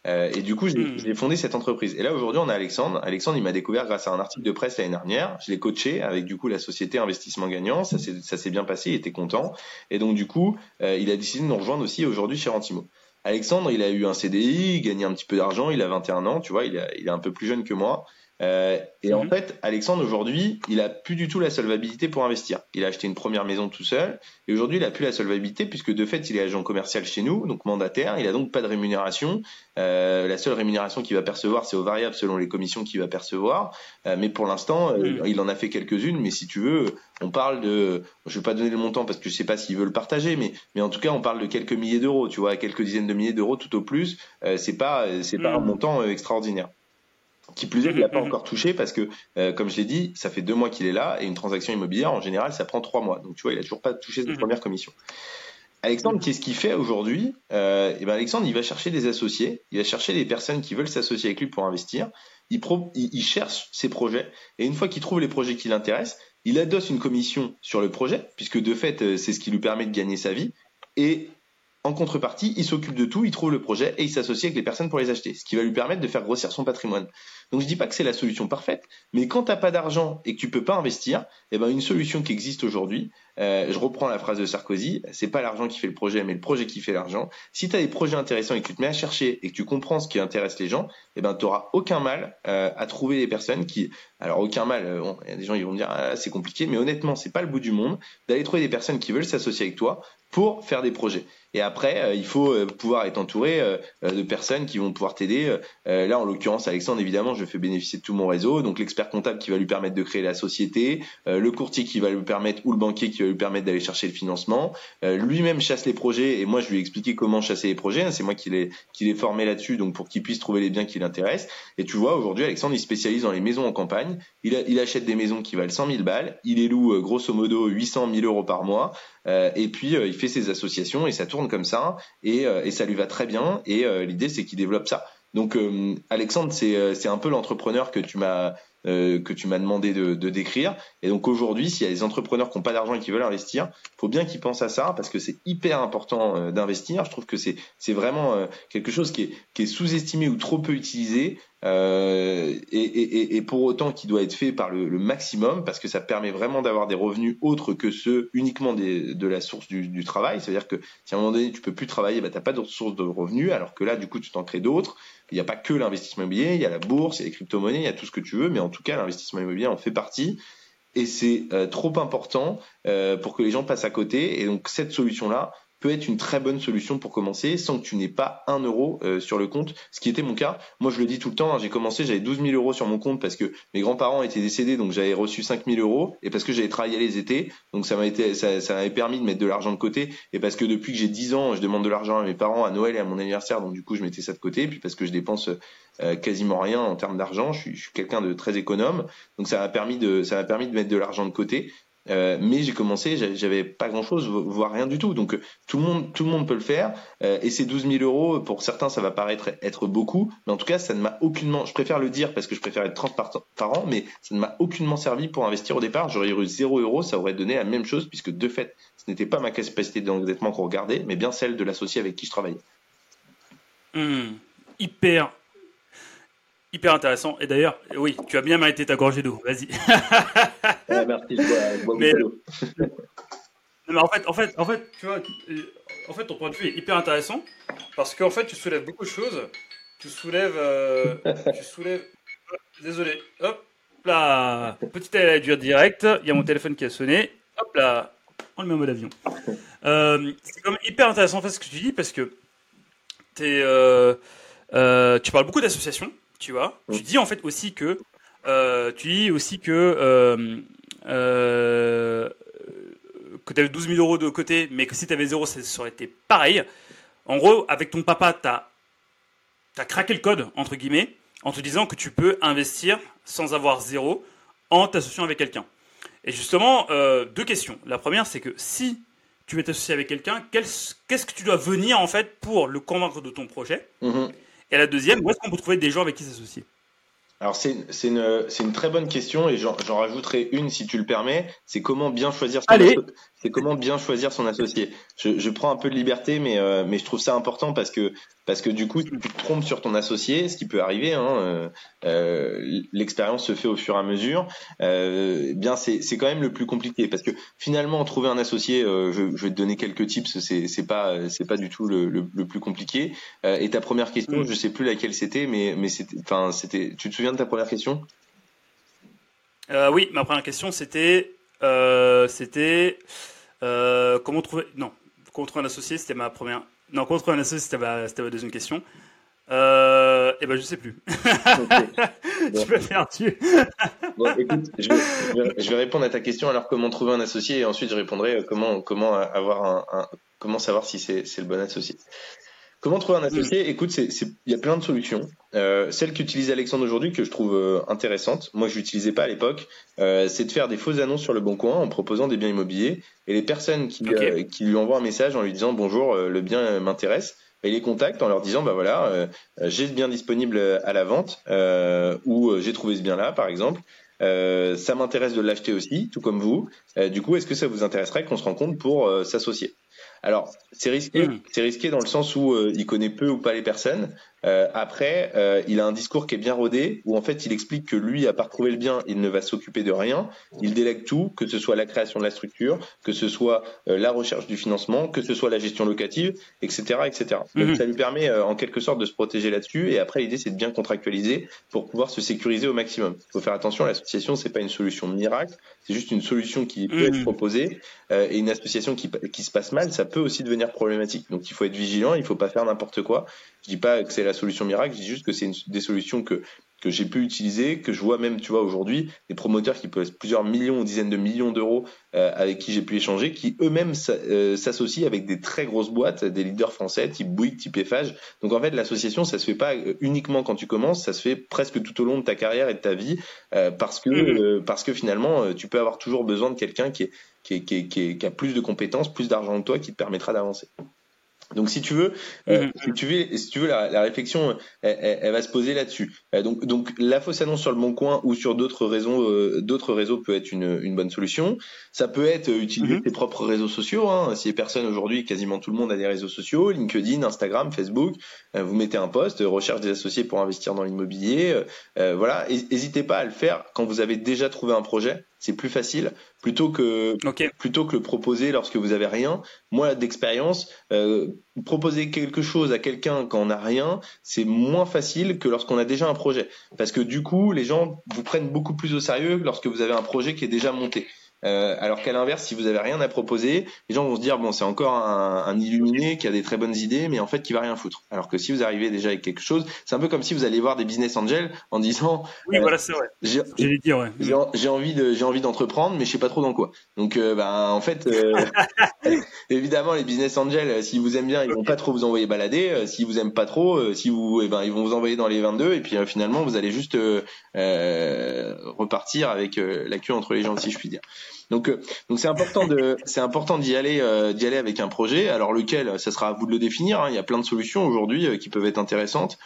Euh, et du coup, j'ai mm. fondé cette entreprise. Et là, aujourd'hui, on a Alexandre. Alexandre, il m'a découvert grâce à un article de presse l'année dernière. Je l'ai coaché avec du coup la société Investissement Gagnant. Ça s'est bien passé, il était content. Et donc, du coup, euh, il a décidé de nous rejoindre aussi aujourd'hui chez Rentimo. Alexandre, il a eu un CDI, il gagnait un petit peu d'argent, il a 21 ans, tu vois, il, il est un peu plus jeune que moi. Euh, et en mhm. fait, Alexandre aujourd'hui, il a plus du tout la solvabilité pour investir. Il a acheté une première maison tout seul, et aujourd'hui, il a plus la solvabilité puisque de fait, il est agent commercial chez nous, donc mandataire. Il a donc pas de rémunération. Euh, la seule rémunération qu'il va percevoir, c'est aux variables selon les commissions qu'il va percevoir. Euh, mais pour l'instant, euh, mhm. il en a fait quelques-unes. Mais si tu veux, on parle de, je vais pas donner le montant parce que je sais pas s'il veut le partager, mais mais en tout cas, on parle de quelques milliers d'euros, tu vois, quelques dizaines de milliers d'euros tout au plus. Euh, c'est pas c'est pas un mhm. montant extraordinaire. Qui plus est, il n'a pas encore touché parce que, euh, comme je l'ai dit, ça fait deux mois qu'il est là et une transaction immobilière, en général, ça prend trois mois. Donc, tu vois, il a toujours pas touché sa mhm. première commission. Alexandre, qu'est-ce qu'il fait aujourd'hui? Euh, Et ben Alexandre, il va chercher des associés, il va chercher des personnes qui veulent s'associer avec lui pour investir. Il, il, cherche ses projets et une fois qu'il trouve les projets qui l'intéressent, il adosse une commission sur le projet puisque de fait, euh, c'est ce qui lui permet de gagner sa vie. Et en contrepartie, il s'occupe de tout, il trouve le projet et il s'associe avec les personnes pour les acheter, ce qui va lui permettre de faire grossir son patrimoine. Donc je dis pas que c'est la solution parfaite, mais quand t'as pas d'argent et que tu peux pas investir, eh ben une solution qui existe aujourd'hui, euh, je reprends la phrase de Sarkozy, c'est pas l'argent qui fait le projet, mais le projet qui fait l'argent. Si tu as des projets intéressants et que tu te mets à chercher et que tu comprends ce qui intéresse les gens, eh ben aucun mal euh, à trouver des personnes qui, alors aucun mal, euh, il y a des gens qui vont me dire ah, c'est compliqué, mais honnêtement c'est pas le bout du monde d'aller trouver des personnes qui veulent s'associer avec toi pour faire des projets. Et après, il faut pouvoir être entouré de personnes qui vont pouvoir t'aider. là, en l'occurrence, Alexandre, évidemment, je fais bénéficier de tout mon réseau. Donc l'expert comptable qui va lui permettre de créer la société, euh, le courtier qui va lui permettre ou le banquier qui va lui permettre d'aller chercher le financement. Euh, lui-même chasse les projets et moi je lui ai expliqué comment chasser les projets. C'est moi qui l'ai formé là-dessus donc pour qu'il puisse trouver les biens qui l'intéressent. Et tu vois aujourd'hui Alexandre il spécialise dans les maisons en campagne. Il, il achète des maisons qui valent 100 000 balles. Il les loue euh, grosso modo 800 000 euros par mois. Et puis il fait ses associations et ça tourne comme ça et, et ça lui va très bien. Et l'idée c'est qu'il développe ça. Donc euh, Alexandre, euh, c'est un peu l'entrepreneur que tu m'as euh, que tu m'as demandé de, décrire. Et donc aujourd'hui, s'il y a des entrepreneurs qui n'ont pas d'argent et qui veulent investir, faut bien qu'ils pensent à ça parce que c'est hyper important d'investir. Je trouve que c'est c'est vraiment quelque chose qui est, sous-estimé ou trop peu utilisé. Euh, et, pour autant qui doit être fait par le, maximum parce que ça permet vraiment d'avoir des revenus autres que ceux uniquement de la source du, travail. C'est-à-dire que si à un moment donné tu peux plus travailler, bah, tu n'as pas d'autres sources de revenus, alors que là du coup tu t'en crées d'autres. Il n'y a pas que l'investissement immobilier, il y a la bourse, il y a les crypto-monnaies, il y a tout ce que tu veux, mais tout cas l'investissement immobilier en fait partie. Et c'est euh, trop important euh, pour que les gens passent à côté. Et donc cette solution-là, peut être une très bonne solution pour commencer sans que tu n'aies pas un euro euh, sur le compte, ce qui était mon cas. Moi, je le dis tout le temps, hein, j'ai commencé, j'avais 12 000 euros sur mon compte parce que mes grands-parents étaient décédés, donc j'avais reçu 5 000 euros et parce que j'avais travaillé les étés, donc ça m'a été, ça, ça m'avait permis de mettre de l'argent de côté et parce que depuis que j'ai 10 ans, je demande de l'argent à mes parents à Noël et à mon anniversaire, donc du coup, je mettais ça de côté, puis parce que je dépense euh, quasiment rien en termes d'argent, je suis, suis quelqu'un de très économe, donc ça m'a permis ça m'a permis de mettre de l'argent de côté euh, mais j'ai commencé, j'avais pas grand chose, voire rien du tout. Donc tout le monde, tout le monde peut le faire. Euh, et ces 12 000 euros, pour certains, ça va paraître être beaucoup, mais en tout cas, ça ne m'a aucunement. Je préfère le dire parce que je préfère être 30 par, par an, mais ça ne m'a aucunement servi pour investir au départ. J'aurais eu 0 euros, ça aurait donné la même chose puisque de fait, ce n'était pas ma capacité d'endettement qu'on regardait, mais bien celle de l'associé avec qui je travaillais. Mmh, hyper Hyper intéressant. Et d'ailleurs, oui, tu as bien mérité ta gorgée d'eau. Vas-y. <laughs> merci, je bois, mais, <laughs> mais en fait, en fait, en fait, tu vois, en fait, ton point de vue est hyper intéressant parce qu'en fait, tu soulèves beaucoup de choses. Tu soulèves, euh, <laughs> tu soulèves. Désolé. Hop là. Petite dire direct. Il y a mon téléphone qui a sonné. Hop là. On le met en mode avion. Euh, c'est quand même hyper intéressant en fait ce que tu dis parce que es, euh, tu parles beaucoup d'associations tu vois. Tu dis en fait aussi que euh, tu dis aussi que euh, euh, que tu avais 12 000 euros de côté, mais que si tu avais zéro, ça aurait été pareil. En gros, avec ton papa, tu as, as, craqué le code, entre guillemets, en te disant que tu peux investir sans avoir zéro en t'associant avec quelqu'un. Et justement, deux questions. La première, c'est que si tu veux t'associer avec quelqu'un, qu'est-ce que tu dois venir en fait pour le convaincre de ton projet? Mm-hmm. Et la deuxième, où est-ce qu'on peut trouver des gens avec qui s'associer? Alors c'est une, une très bonne question et j'en rajouterai une si tu le permets. C'est comment bien choisir son c'est comment bien choisir son associé. Je, je, prends un peu de liberté, mais euh, mais je trouve ça important parce que parce que du coup, si tu te trompes sur ton associé, ce qui peut arriver, hein, euh, euh l'expérience se fait au fur et à mesure. Eh bien, c'est quand même le plus compliqué parce que finalement, trouver un associé, je, je, vais te donner quelques tips. C'est pas c'est pas du tout le, le, le plus compliqué. et ta première question, je sais plus laquelle c'était, mais mais c'était enfin c'était. Tu te souviens de ta première question? Oui, ma première question c'était c'était euh, comment trouver. Non, contre un associé, c'était ma première. Non, contre un associé, c'était ma, ma deuxième question. Euh, eh ben, je sais plus. <laughs> je peux faire tu. bon, écoute, je vais, je vais, répondre à ta question. Alors, comment trouver un associé Et ensuite, je répondrai euh, comment, comment avoir un, un comment savoir si c'est le bon associé. Comment trouver un associé? Mm. Écoute, il y a plein de solutions. Euh, celle qu'utilise Alexandre aujourd'hui, que je trouve euh, intéressante, moi je l'utilisais pas à l'époque, euh, c'est de faire des fausses annonces sur le Bon Coin en proposant des biens immobiliers. Et les personnes qui, euh, qui lui envoient un message en lui disant bonjour, le bien m'intéresse, et les contacts en leur disant bah voilà, j'ai ce bien disponible à la vente ou j'ai trouvé ce bien là par exemple. ça m'intéresse de l'acheter aussi, tout comme vous. du coup, est-ce que ça vous intéresserait qu'on se rencontre pour s'associer? Alors, c'est risqué, hmm. c'est risqué dans le sens où euh, il connaît peu ou pas les personnes. Euh, après, euh, il a un discours qui est bien rodé, où en fait, il explique que lui, à part trouver le bien, il ne va s'occuper de rien. Il délègue tout, que ce soit la création de la structure, que ce soit la recherche du financement, que ce soit la gestion locative, etc., etc. Donc, hmm. ça lui permet en quelque sorte de se protéger là-dessus. Et après, l'idée, c'est de bien contractualiser pour pouvoir se sécuriser au maximum. Il faut faire attention, l'association, c'est pas une solution miracle, c'est juste une solution qui peut être hmm. proposée. et une association qui, qui se passe mal, ça peut aussi devenir problématique. Donc il faut être vigilant, il faut pas faire n'importe quoi. Je dis pas que c'est la solution miracle, je dis juste que c'est des solutions que que j'ai pu utiliser, que je vois même, tu vois, aujourd'hui, des promoteurs qui peuvent plusieurs millions ou dizaines de millions d'euros euh, avec qui j'ai pu échanger, qui eux-mêmes euh, s'associent avec des très grosses boîtes, des leaders français, type Bouygues, type Eiffage. Donc en fait, l'association, ça se fait pas euh, uniquement quand tu commences, ça se fait presque tout au long de ta carrière et de ta vie, parce que mmh. parce que finalement, tu peux avoir toujours besoin de quelqu'un qui est qui, qui, a plus de compétences, plus d'argent que toi, qui te permettra d'avancer. Donc si tu veux, euh, mhm. si tu veux, si tu veux la, la réflexion, elle, va se poser là-dessus. Euh, donc, donc la fausse annonce sur le bon coin ou sur d'autres réseaux, euh, d'autres réseaux peut être une, une, bonne solution. Ça peut être utiliser mhm. tes propres réseaux sociaux. Hein. Si les personnes aujourd'hui, quasiment tout le monde a des réseaux sociaux, LinkedIn, Instagram, Facebook. vous mettez un post, recherche des associés pour investir dans l'immobilier. voilà, n'hésitez pas à le faire quand vous avez déjà trouvé un projet c'est plus facile plutôt que plutôt que le proposer lorsque vous avez rien. Moi, d'expérience, euh, proposer quelque chose à quelqu'un quand on n'a rien, c'est moins facile que lorsqu'on a déjà un projet, parce que du coup, les gens vous prennent beaucoup plus au sérieux lorsque vous avez un projet qui est déjà monté. Euh, alors qu'à l'inverse, si vous avez rien à proposer, les gens vont se dire bon, c'est encore un, un, illuminé qui a des très bonnes idées, mais en fait qui va rien foutre. Alors que si vous arrivez déjà avec quelque chose, c'est un peu comme si vous allez voir des business angels en disant oui, voilà, c'est vrai. J'ai envie de, j'ai envie d'entreprendre, mais je sais pas trop dans quoi. Donc, euh, ben, en fait, euh, <laughs> évidemment, les business angels, s'ils vous aiment bien, ils vont pas trop vous envoyer balader. S'ils vous aiment pas trop, si vous, eh ben, ils vont vous envoyer dans les 22, et puis finalement, vous allez juste repartir avec la queue entre les jambes, si je puis dire. Donc, euh, donc c'est important de, <laughs> c'est important d'y aller, euh, d'y aller avec un projet. Alors lequel, ça sera à vous de le définir. Hein. Il y a plein de solutions aujourd'hui euh, qui peuvent être intéressantes.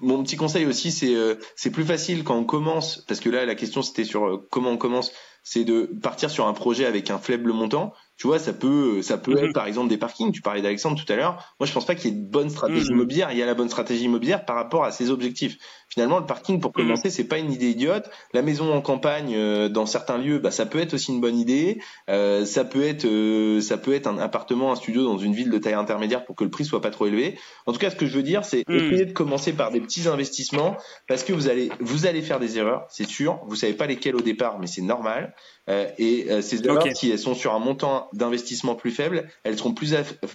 mon petit conseil aussi, c'est, c'est plus facile quand on commence, parce que là la question c'était sur comment on commence, c'est de partir sur un projet avec un faible montant tu vois, ça peut, ça peut mhm. être par exemple des parkings. Tu parlais d'Alexandre tout à l'heure. Moi, je pense pas qu'il y ait de bonne stratégie mhm. immobilière. Il y a la bonne stratégie immobilière par rapport à ses objectifs. Finalement, le parking, pour mhm. commencer, c'est pas une idée idiote. La maison en campagne, euh, dans certains lieux, bah, ça peut être aussi une bonne idée. Euh, ça peut être, euh, ça peut être un appartement, un studio dans une ville de taille intermédiaire pour que le prix soit pas trop élevé. En tout cas, ce que je veux dire, c'est essayer de commencer par des petits investissements parce que vous allez, vous allez faire des erreurs, c'est sûr. Vous savez pas lesquelles au départ, mais c'est normal. Et ces erreurs, si elles sont sur un montant d'investissement plus faible, elles seront plus,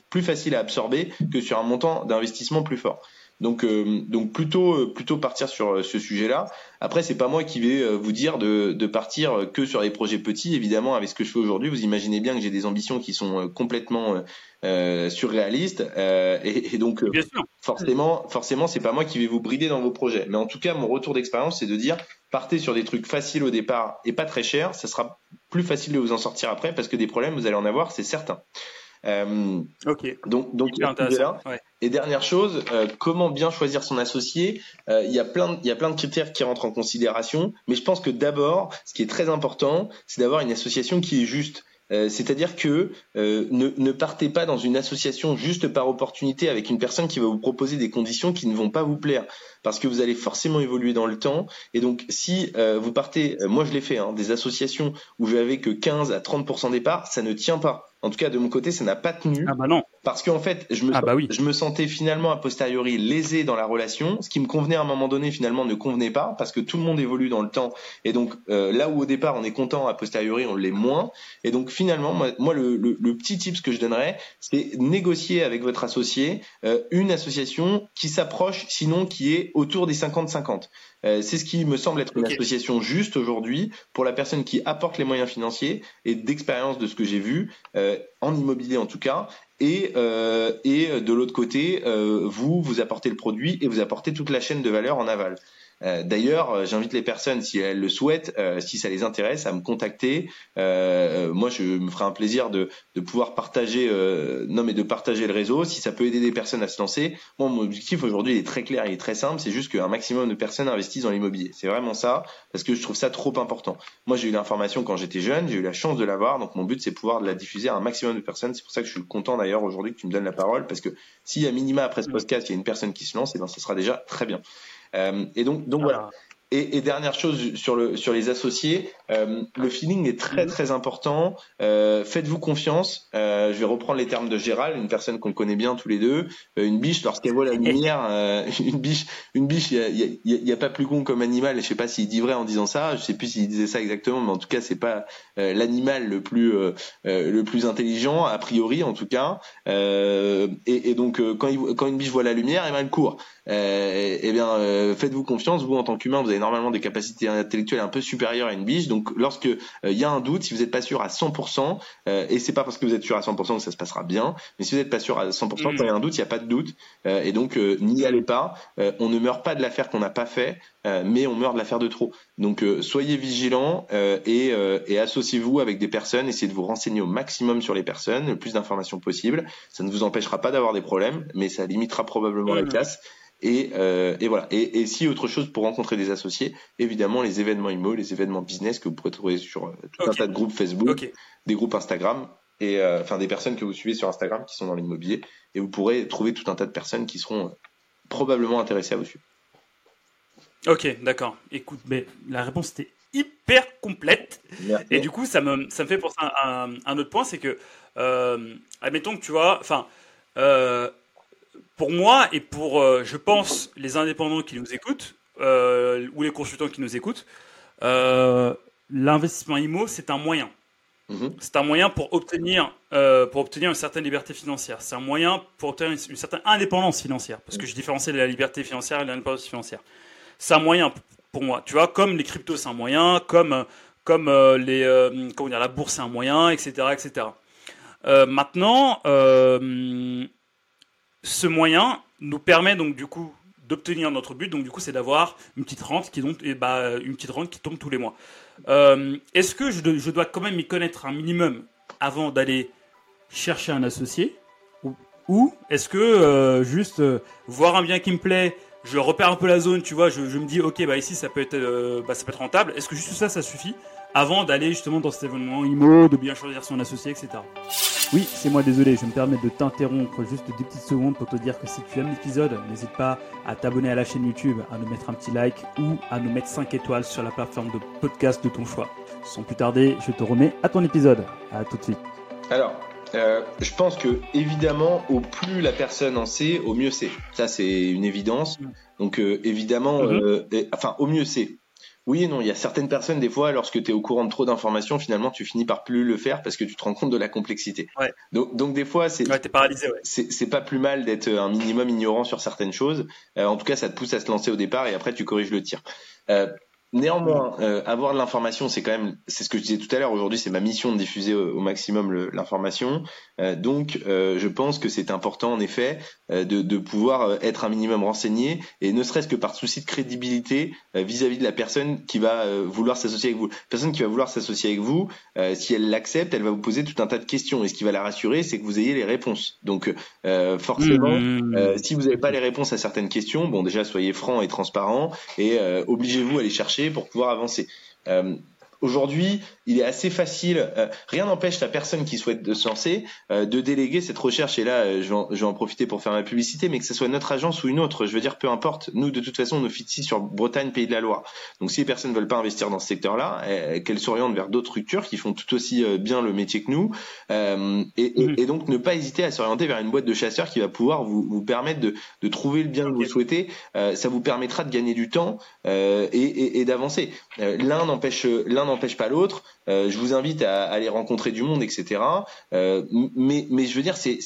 plus faciles à absorber que sur un montant d'investissement plus fort. Donc, euh, donc plutôt, euh, plutôt partir sur euh, ce sujet-là. Après, c'est pas moi qui vais vous dire de, de, partir que sur des projets petits. Évidemment, avec ce que je fais aujourd'hui, vous imaginez bien que j'ai des ambitions qui sont complètement euh, surréalistes. et, et, donc, forcément, forcément, c'est pas moi qui vais vous brider dans vos projets. Mais en tout cas, mon retour d'expérience, c'est de dire partez sur des trucs faciles au départ et pas très chers. Ça sera plus facile de vous en sortir après parce que des problèmes, vous allez en avoir, c'est certain. ok. Donc, donc là. Et dernière chose, comment bien choisir son associé? Il y a plein, il y a plein de critères qui rentrent en considération, mais je pense que d'abord, ce qui est très important, c'est d'avoir une association qui est juste. Euh, c'est-à-dire que euh, ne, partez pas dans une association juste par opportunité avec une personne qui va vous proposer des conditions qui ne vont pas vous plaire, parce que vous allez forcément évoluer dans le temps. Et donc, si euh, vous partez, moi je l'ai fait, hein, des associations où j'avais que 15 à 30% départ, ça ne tient pas. En tout cas, de mon côté, ça n'a pas tenu. Ah bah non. Parce qu'en fait, je me, ah bah oui. je me sentais finalement a posteriori lésé dans la relation. Ce qui me convenait à un moment donné, finalement, ne convenait pas parce que tout le monde évolue dans le temps. Et donc, euh, là où au départ on est content, a posteriori on l'est moins. Et donc, finalement, moi, moi le, le, le, petit tip que je donnerais, c'est négocier avec votre associé euh, une association qui s'approche, sinon qui est autour des 50-50. Euh, c'est ce qui me semble être une association juste aujourd'hui pour la personne qui apporte les moyens financiers et d'expérience de ce que j'ai vu euh, en immobilier en tout cas. Et, euh, de l'autre côté, vous vous apportez le produit et vous apportez toute la chaîne de valeur en aval. Euh, d'ailleurs, euh, j'invite les personnes, si elles le souhaitent, euh, si ça les intéresse, à me contacter. moi, je me ferai un plaisir de, pouvoir partager, non mais de partager le réseau. Si ça peut aider des personnes à se lancer, moi, mon objectif aujourd'hui est très clair, il est très simple. C'est juste qu'un maximum de personnes investissent dans l'immobilier. C'est vraiment ça, parce que je trouve ça trop important. Moi, j'ai eu l'information quand j'étais jeune, j'ai eu la chance de l'avoir, donc mon but c'est pouvoir la diffuser à un maximum de personnes. C'est pour ça que je suis content d'ailleurs aujourd'hui que tu me donnes la parole, parce que si à minima après ce mmh. podcast, il y a une personne qui se lance, et eh ben, ce sera déjà très bien. Euh, et donc, donc voilà. Ah. Et, et, dernière chose sur, le, sur les associés, euh, le feeling est très mhm. très important. Euh, Faites-vous confiance. Euh, je vais reprendre les termes de Gérald, une personne qu'on connaît bien tous les deux. Une biche, lorsqu'elle voit la lumière, une biche, une biche, il y a, y, y a, pas plus con comme animal. Je sais pas s'il dit vrai en disant ça. Je sais plus s'il disait ça exactement, mais en tout cas, c'est pas l'animal le plus le plus intelligent a priori, en tout cas. Et, et, donc quand, il, quand une biche voit la lumière, elle, elle court. Eh bien, faites-vous confiance. Vous, en tant qu'humain, vous avez normalement des capacités intellectuelles un peu supérieures à une biche. Donc, lorsque euh, il y a un doute, si vous n'êtes pas sûr à 100%, euh, et c'est pas parce que vous êtes sûr à 100% que ça se passera bien, mais si vous n'êtes pas sûr à 100%, quand il y a un doute, il n'y a pas de doute. Euh, et donc, n'y allez pas. on ne meurt pas de l'affaire qu'on n'a pas fait, mais on meurt de l'affaire de trop. Donc, soyez vigilants et, et associez-vous avec des personnes. Essayez de vous renseigner au maximum sur les personnes, le plus d'informations possible. Ça ne vous empêchera pas d'avoir des problèmes, mais ça limitera probablement la casse. Et, euh, et voilà. Et, et, si autre chose pour rencontrer des associés, évidemment les événements IMO, les événements business que vous pourrez trouver sur euh, tout un tas de groupes Facebook, des groupes Instagram et euh, enfin des personnes que vous suivez sur Instagram qui sont dans l'immobilier et vous pourrez trouver tout un tas de personnes qui seront probablement intéressées à vous suivre. Ok, d'accord. Écoute, mais la réponse était hyper complète. Et du coup, ça me, ça me fait penser à un, un autre point, c'est que, admettons que tu vois, enfin, pour moi et pour, euh, je pense, les indépendants qui nous écoutent euh, ou les consultants qui nous écoutent, euh, l'investissement IMO, c'est un moyen. Mhm. C'est un moyen pour obtenir, pour obtenir une certaine liberté financière. C'est un moyen pour obtenir une, certaine indépendance financière. Parce que je différencie la liberté financière et l'indépendance financière. C'est un moyen pour moi. Tu vois, comme les cryptos, c'est un moyen, comme, comme les, comment dire, la bourse, c'est un moyen, etc. etc. maintenant, ce moyen nous permet donc du coup d'obtenir notre but. Donc du coup, c'est d'avoir une petite rente qui tombe, et bah, tombe tous les mois. Euh, est-ce que je, dois quand même y connaître un minimum avant d'aller chercher un associé? Ou, est-ce que euh, juste euh, voir un bien qui me plaît, je repère un peu la zone, tu vois, je, je me dis ok bah ici ça peut être bah, ça peut être rentable. Est-ce que juste ça ça suffit? Avant d'aller justement dans cet événement IMO, de bien choisir son associé, etc. Oui, c'est moi, désolé, je me permets de t'interrompre juste des petites secondes pour te dire que si tu aimes l'épisode, n'hésite pas à t'abonner à la chaîne YouTube, à nous mettre un petit like ou à nous mettre 5 étoiles sur la plateforme de podcast de ton choix. Sans plus tarder, je te remets à ton épisode. À tout de suite. Alors, euh, je pense que évidemment, au plus la personne en sait, au mieux c'est. Ça, c'est une évidence. Mm. Donc, euh, évidemment, mm-hmm. euh, enfin, au mieux c'est. Oui et non, il y a certaines personnes, des fois, lorsque tu es au courant de trop d'informations, finalement, tu finis par plus le faire parce que tu te rends compte de la complexité. Ouais. Donc, donc, des fois, c'est ouais, paralysé. Ouais. C'est pas plus mal d'être un minimum ignorant sur certaines choses. Euh, en tout cas, ça te pousse à se lancer au départ et après, tu corriges le tir. Euh, Néanmoins, euh, avoir de l'information, c'est quand même, c'est ce que je disais tout à l'heure. Aujourd'hui, c'est ma mission de diffuser au, maximum l'information. Euh, donc, euh, je pense que c'est important, en effet, de, de, pouvoir être un minimum renseigné, et ne serait-ce que par souci de crédibilité vis-à-vis de la personne qui va vouloir s'associer avec vous. La personne qui va vouloir s'associer avec vous, si elle l'accepte, elle va vous poser tout un tas de questions, et ce qui va la rassurer, c'est que vous ayez les réponses. Donc, forcément, mmh. si vous n'avez pas les réponses à certaines questions, bon, déjà, soyez franc et transparent, et obligez-vous à aller chercher pour pouvoir avancer. Euh, Aujourd'hui, il est assez facile. Euh, rien n'empêche la personne qui souhaite de se lancer euh, de déléguer cette recherche. Et là, euh, je, vais en, profiter pour faire ma publicité, mais que ce soit notre agence ou une autre, je veux dire, peu importe. Nous, de toute façon, on fit ici sur Bretagne, Pays de la Loire. Donc, si les personnes ne veulent pas investir dans ce secteur-là, qu'elles s'orientent vers d'autres structures qui font tout aussi bien le métier que nous, et, et, donc ne pas hésiter à s'orienter vers une boîte de chasseurs qui va pouvoir vous, vous permettre de, de, trouver le bien que vous souhaitez. ça vous permettra de gagner du temps et, et d'avancer. l'un n'empêche l'un n'empêche pas l'autre. Euh, je vous invite à, aller rencontrer du monde, etc. Euh, mais, je veux dire, c'est,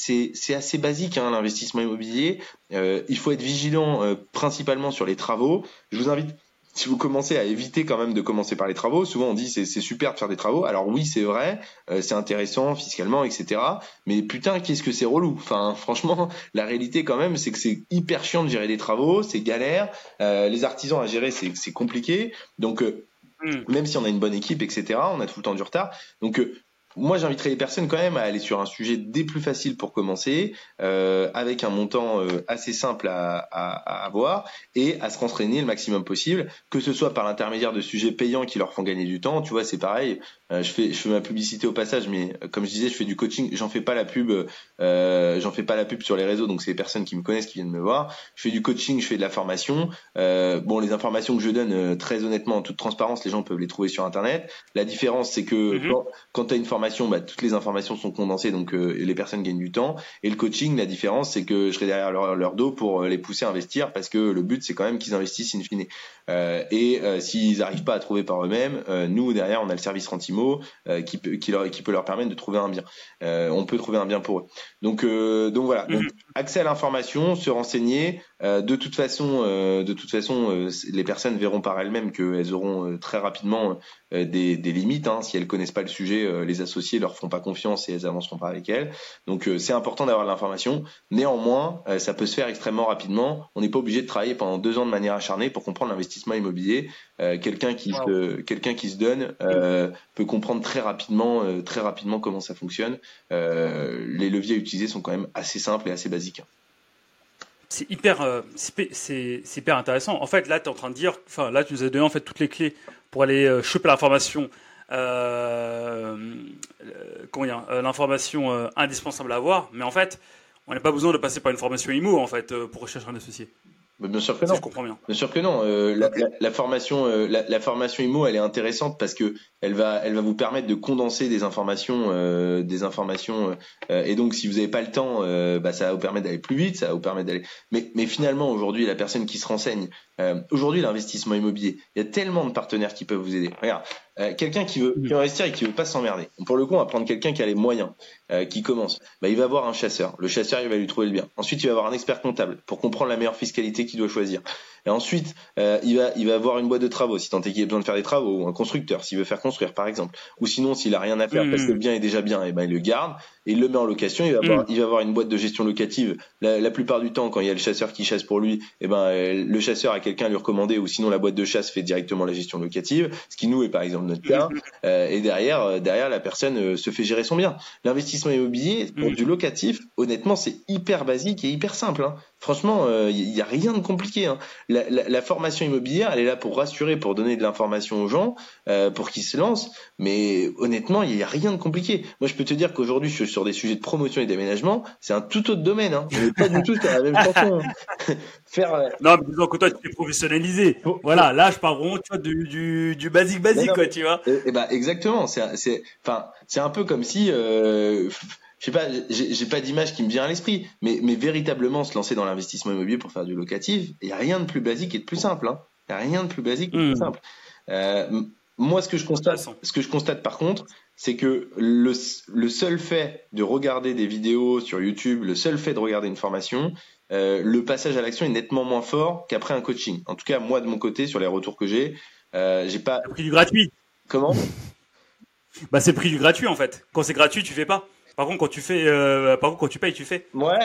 assez basique hein, l'investissement immobilier. Euh, il faut être vigilant principalement sur les travaux. Je vous invite si vous commencez à éviter quand même de commencer par les travaux, souvent on dit c'est, super de faire des travaux. Alors oui, c'est vrai, c'est intéressant fiscalement, etc. Mais putain, qu'est-ce que c'est relou. Enfin, <laughs> franchement, la réalité quand même, c'est que c'est hyper chiant de gérer des travaux, c'est galère. les artisans à gérer, c'est compliqué. Donc Mm. Même si on a une bonne équipe, etc., on a tout le temps du retard. Donc, euh, moi, j'inviterais les personnes quand même à aller sur un sujet des plus faciles pour commencer, euh, avec un montant euh, assez simple à, à, avoir, et à se rentraîner le maximum possible, que ce soit par l'intermédiaire de sujets payants qui leur font gagner du temps. Tu vois, c'est pareil. Euh, je fais je fais ma publicité au passage, mais comme je disais, je fais du coaching. J'en fais pas la pub, j'en fais pas la pub sur les réseaux, donc c'est les personnes qui me connaissent qui viennent me voir. Je fais du coaching, je fais de la formation. Bon, les informations que je donne, très honnêtement, en toute transparence, les gens peuvent les trouver sur internet. La différence, c'est que mhm. quand, tu as une formation, bah, toutes les informations sont condensées, donc les personnes gagnent du temps. Et le coaching, la différence, c'est que je serai derrière leur, leur, dos pour les pousser à investir, parce que le but, c'est quand même qu'ils investissent in fine. et s'ils n'arrivent pas à trouver par eux-mêmes, nous derrière, on a le service Rentimo euh, qui, peut, qui, leur, qui peut leur permettre de trouver un bien. Euh, on peut trouver un bien pour eux. Donc, euh, donc voilà. Donc, mhm. accès à l'information, se renseigner. de toute façon, de toute façon, les personnes verront par elles-mêmes qu'elles auront très rapidement des, des, limites. Hein. Si elles connaissent pas le sujet, les associés leur font pas confiance et elles avanceront pas avec elles. Donc c'est important d'avoir de l'information. Néanmoins, ça peut se faire extrêmement rapidement. On n'est pas obligé de travailler pendant deux ans de manière acharnée pour comprendre l'investissement immobilier. quelqu'un qui se, quelqu'un qui se donne peut comprendre très rapidement, euh, très rapidement comment ça fonctionne. Euh, les leviers utilisés sont quand même assez simples et assez basiques. C'est hyper, euh, c'est hyper intéressant. En fait, là, tu es en train de dire, enfin, là, tu nous as donné en fait toutes les clés pour aller choper l'information, l'information indispensable à avoir. Mais en fait, on n'a pas besoin de passer par une formation IMO en fait pour rechercher un associé. Bien sûr que non. je comprends bien. Bien sûr que non. Euh, la, la, la, formation, euh, la, la, formation IMO, elle est intéressante parce que elle va, vous permettre de condenser des informations, euh, des informations. Euh, et donc, si vous n'avez pas le temps, bah, ça va vous permettre d'aller plus vite, ça vous d'aller. Mais, finalement, aujourd'hui, la personne qui se renseigne, aujourd'hui, l'investissement immobilier, il y a tellement de partenaires qui peuvent vous aider. Regarde, quelqu'un qui veut, qui veut investir et qui veut pas s'emmerder. Pour le coup, on va prendre quelqu'un qui a les moyens, qui commence. Bah, il va avoir un chasseur. Le chasseur, il va lui trouver le bien. Ensuite, il va avoir un expert comptable pour comprendre la meilleure fiscalité qu'il doit choisir. Et ensuite, euh, il va il va avoir une boîte de travaux si tant est qu'il a besoin de faire des travaux ou un constructeur s'il veut faire construire par exemple. Ou sinon s'il a rien à faire parce que le bien est déjà bien, et eh ben il le garde et il le met en location. Il va avoir il va avoir une boîte de gestion locative. La, plupart du temps, quand il y a le chasseur qui chasse pour lui, et eh ben euh, le chasseur a quelqu'un à lui recommander ou sinon la boîte de chasse fait directement la gestion locative, ce qui nous est par exemple notre cas. Euh, et derrière derrière la personne se fait gérer son bien. L'investissement immobilier pour du locatif, honnêtement, c'est hyper basique et hyper simple. Hein. Franchement, il n'y a rien de compliqué. Hein la, formation immobilière, elle est là pour rassurer, pour donner de l'information aux gens, euh, pour qu'ils se lancent. Mais honnêtement, il n'y a rien de compliqué. Moi, je peux te dire qu'aujourd'hui, je suis sur des sujets de promotion et d'aménagement. C'est un tout autre domaine. Hein. Je pas du tout sur la même <laughs> façon. <laughs> Faire. Euh, non, mais disons que toi, tu es professionnalisé. voilà, là, je parle vraiment, tu vois, du, du, du basique basique, quoi, tu vois. Et, bah, exactement. C'est, c'est, enfin, c'est un peu comme si. Euh, je sais pas, j'ai pas d'image qui me vient à l'esprit, mais, mais véritablement se lancer dans l'investissement immobilier pour faire du locatif, il y a rien de plus basique et de plus simple. Hein. Il y a rien de plus basique et de plus hmm. simple. Euh, moi, ce que je constate, ce que je constate par contre, c'est que le, le, seul fait de regarder des vidéos sur YouTube, le seul fait de regarder une formation, euh, le passage à l'action est nettement moins fort qu'après un coaching. En tout cas, moi de mon côté, sur les retours que j'ai, j'ai pas. Pris du gratuit. Comment? <laughs> Bah c'est pris du gratuit en fait. Quand c'est gratuit, tu fais pas. Par contre, quand tu fais, euh, par contre, quand tu payes, tu fais. Ouais,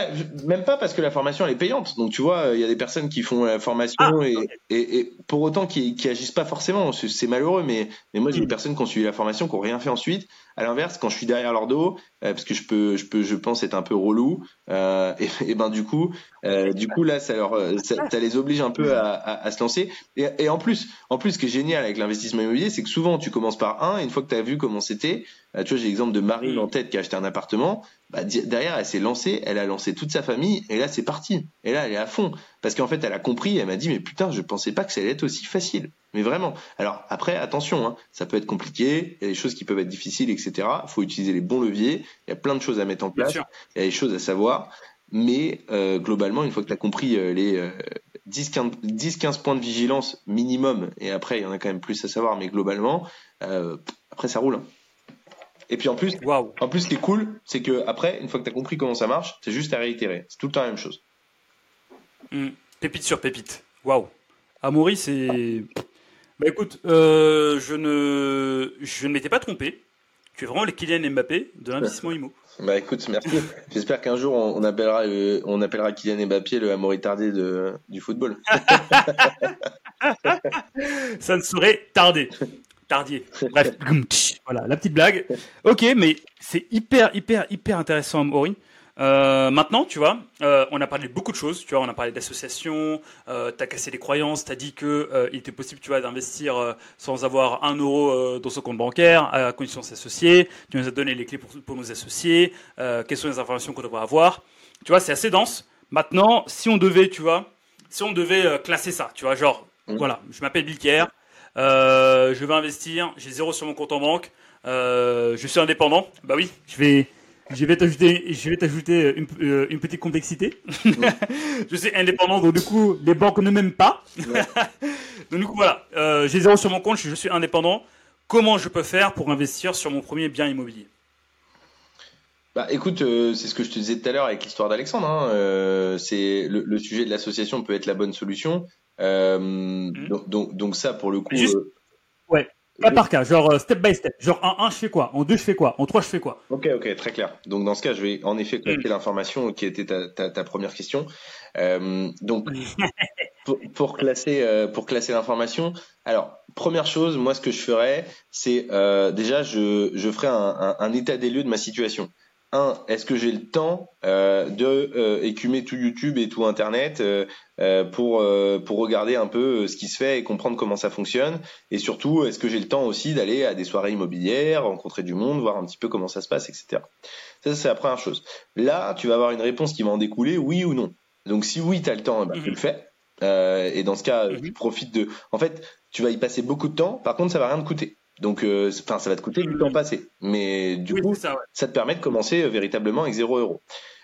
même pas parce que la formation elle est payante. Donc tu vois, il y a des personnes qui font la formation ah, et, et, et, pour autant qui, qui agissent pas forcément. C'est malheureux, mais mais moi j'ai des hmm. personnes qui ont suivi la formation qui ont rien fait ensuite. À l'inverse, quand je suis derrière leur dos, euh, parce que je peux, je peux, je pense être un peu relou, euh, <laughs> et, et, ben du coup, euh, du coup là, ça leur, ça, ça, les oblige un peu à, à, à se lancer. Et, et, en plus, en plus, ce qui est génial avec l'investissement immobilier, c'est que souvent tu commences par un, et une fois que tu as vu comment c'était, euh, tu vois, j'ai l'exemple de Marine en tête qui a acheté un appartement. Bah, derrière, elle s'est lancée, elle a lancé toute sa famille, et là, c'est parti. Et là, elle est à fond. Parce qu'en fait, elle a compris, elle m'a dit, mais putain, je pensais pas que ça allait être aussi facile. Mais vraiment. Alors, après, attention, hein, ça peut être compliqué, il y a des choses qui peuvent être difficiles, etc. Il faut utiliser les bons leviers, il y a plein de choses à mettre en place, il y a des choses à savoir. Mais euh, globalement, une fois que tu as compris euh, les 10-15 points de vigilance minimum, et après, il y en a quand même plus à savoir, mais globalement, après, ça roule. Hein. Et puis en plus, en plus, ce qui est cool, c'est que après, une fois que tu as compris comment ça marche, c'est juste à réitérer. C'est tout le temps la même chose. Hmm. Pépite sur pépite. Waouh. Amaury, c'est. Bah écoute, euh, je ne, je ne m'étais pas trompé. Tu es vraiment le Kylian Mbappé de l'investissement IMO. Bah écoute, merci. J'espère qu'un jour on appellera, on appellera Kylian Mbappé le Amaury tardé de, du football. <laughs> Ça ne saurait tarder. Tardier. Bref, <laughs> voilà, la petite blague. Ok, mais c'est hyper, hyper, hyper intéressant, Maury. Euh, maintenant, tu vois, euh, on a parlé de beaucoup de choses. Tu vois, on a parlé d'associations. Euh, tu as cassé les croyances. Tu as dit que euh, il était possible, tu vois, d'investir sans avoir un euro dans son compte bancaire, à condition de s'associer. Tu nous as donné les clés pour, pour nous associer. quelles sont les informations qu'on devrait avoir? Tu vois, c'est assez dense. Maintenant, si on devait, tu vois, si on devait classer ça, tu vois, genre, mmh. voilà, je m'appelle Bill euh, je vais investir, j'ai zéro sur mon compte en banque, je suis indépendant. Bah oui, je vais, je vais t'ajouter, je vais t'ajouter une, euh, une, petite complexité. <laughs> je suis indépendant, donc du coup, les banques ne m'aiment pas. <laughs> donc du coup, voilà, euh, j'ai zéro sur mon compte, je suis indépendant. Comment je peux faire pour investir sur mon premier bien immobilier? Bah, écoute, euh, c'est ce que je te disais tout à l'heure avec l'histoire d'Alexandre. Hein. Euh, c'est le, le, sujet de l'association peut être la bonne solution. Euh, mhm. donc, donc, donc, ça, pour le coup. Euh, ouais. Cas par cas, genre euh, step by step. Genre en 1, je fais quoi? En 2, je fais quoi? En 3, je fais quoi? Ok, ok, très clair. Donc dans ce cas, je vais en effet compléter mhm. l'information qui était ta, ta, ta première question. Euh, donc <laughs> pour, pour, classer pour classer l'information, alors première chose, moi ce que je ferais, c'est euh, déjà je, je ferai un, un, un, état des lieux de ma situation un, est-ce que j'ai le temps euh, de euh, écumer tout YouTube et tout Internet euh, euh pour euh, pour regarder un peu ce qui se fait et comprendre comment ça fonctionne? Et surtout, est-ce que j'ai le temps aussi d'aller à des soirées immobilières, rencontrer du monde, voir un petit peu comment ça se passe, etc. Ça, c'est la première chose. Là, tu vas avoir une réponse qui va en découler, oui ou non. Donc, si oui, tu as le temps, bah, tu le mhm. fais. et dans ce cas, mhm. tu profites de. En fait, tu vas y passer beaucoup de temps. Par contre, ça va rien te coûter. Donc, euh, enfin, ça va te coûter du temps passé. Mais du coup, ça, ça, te permet de commencer euh, véritablement avec 0 euros.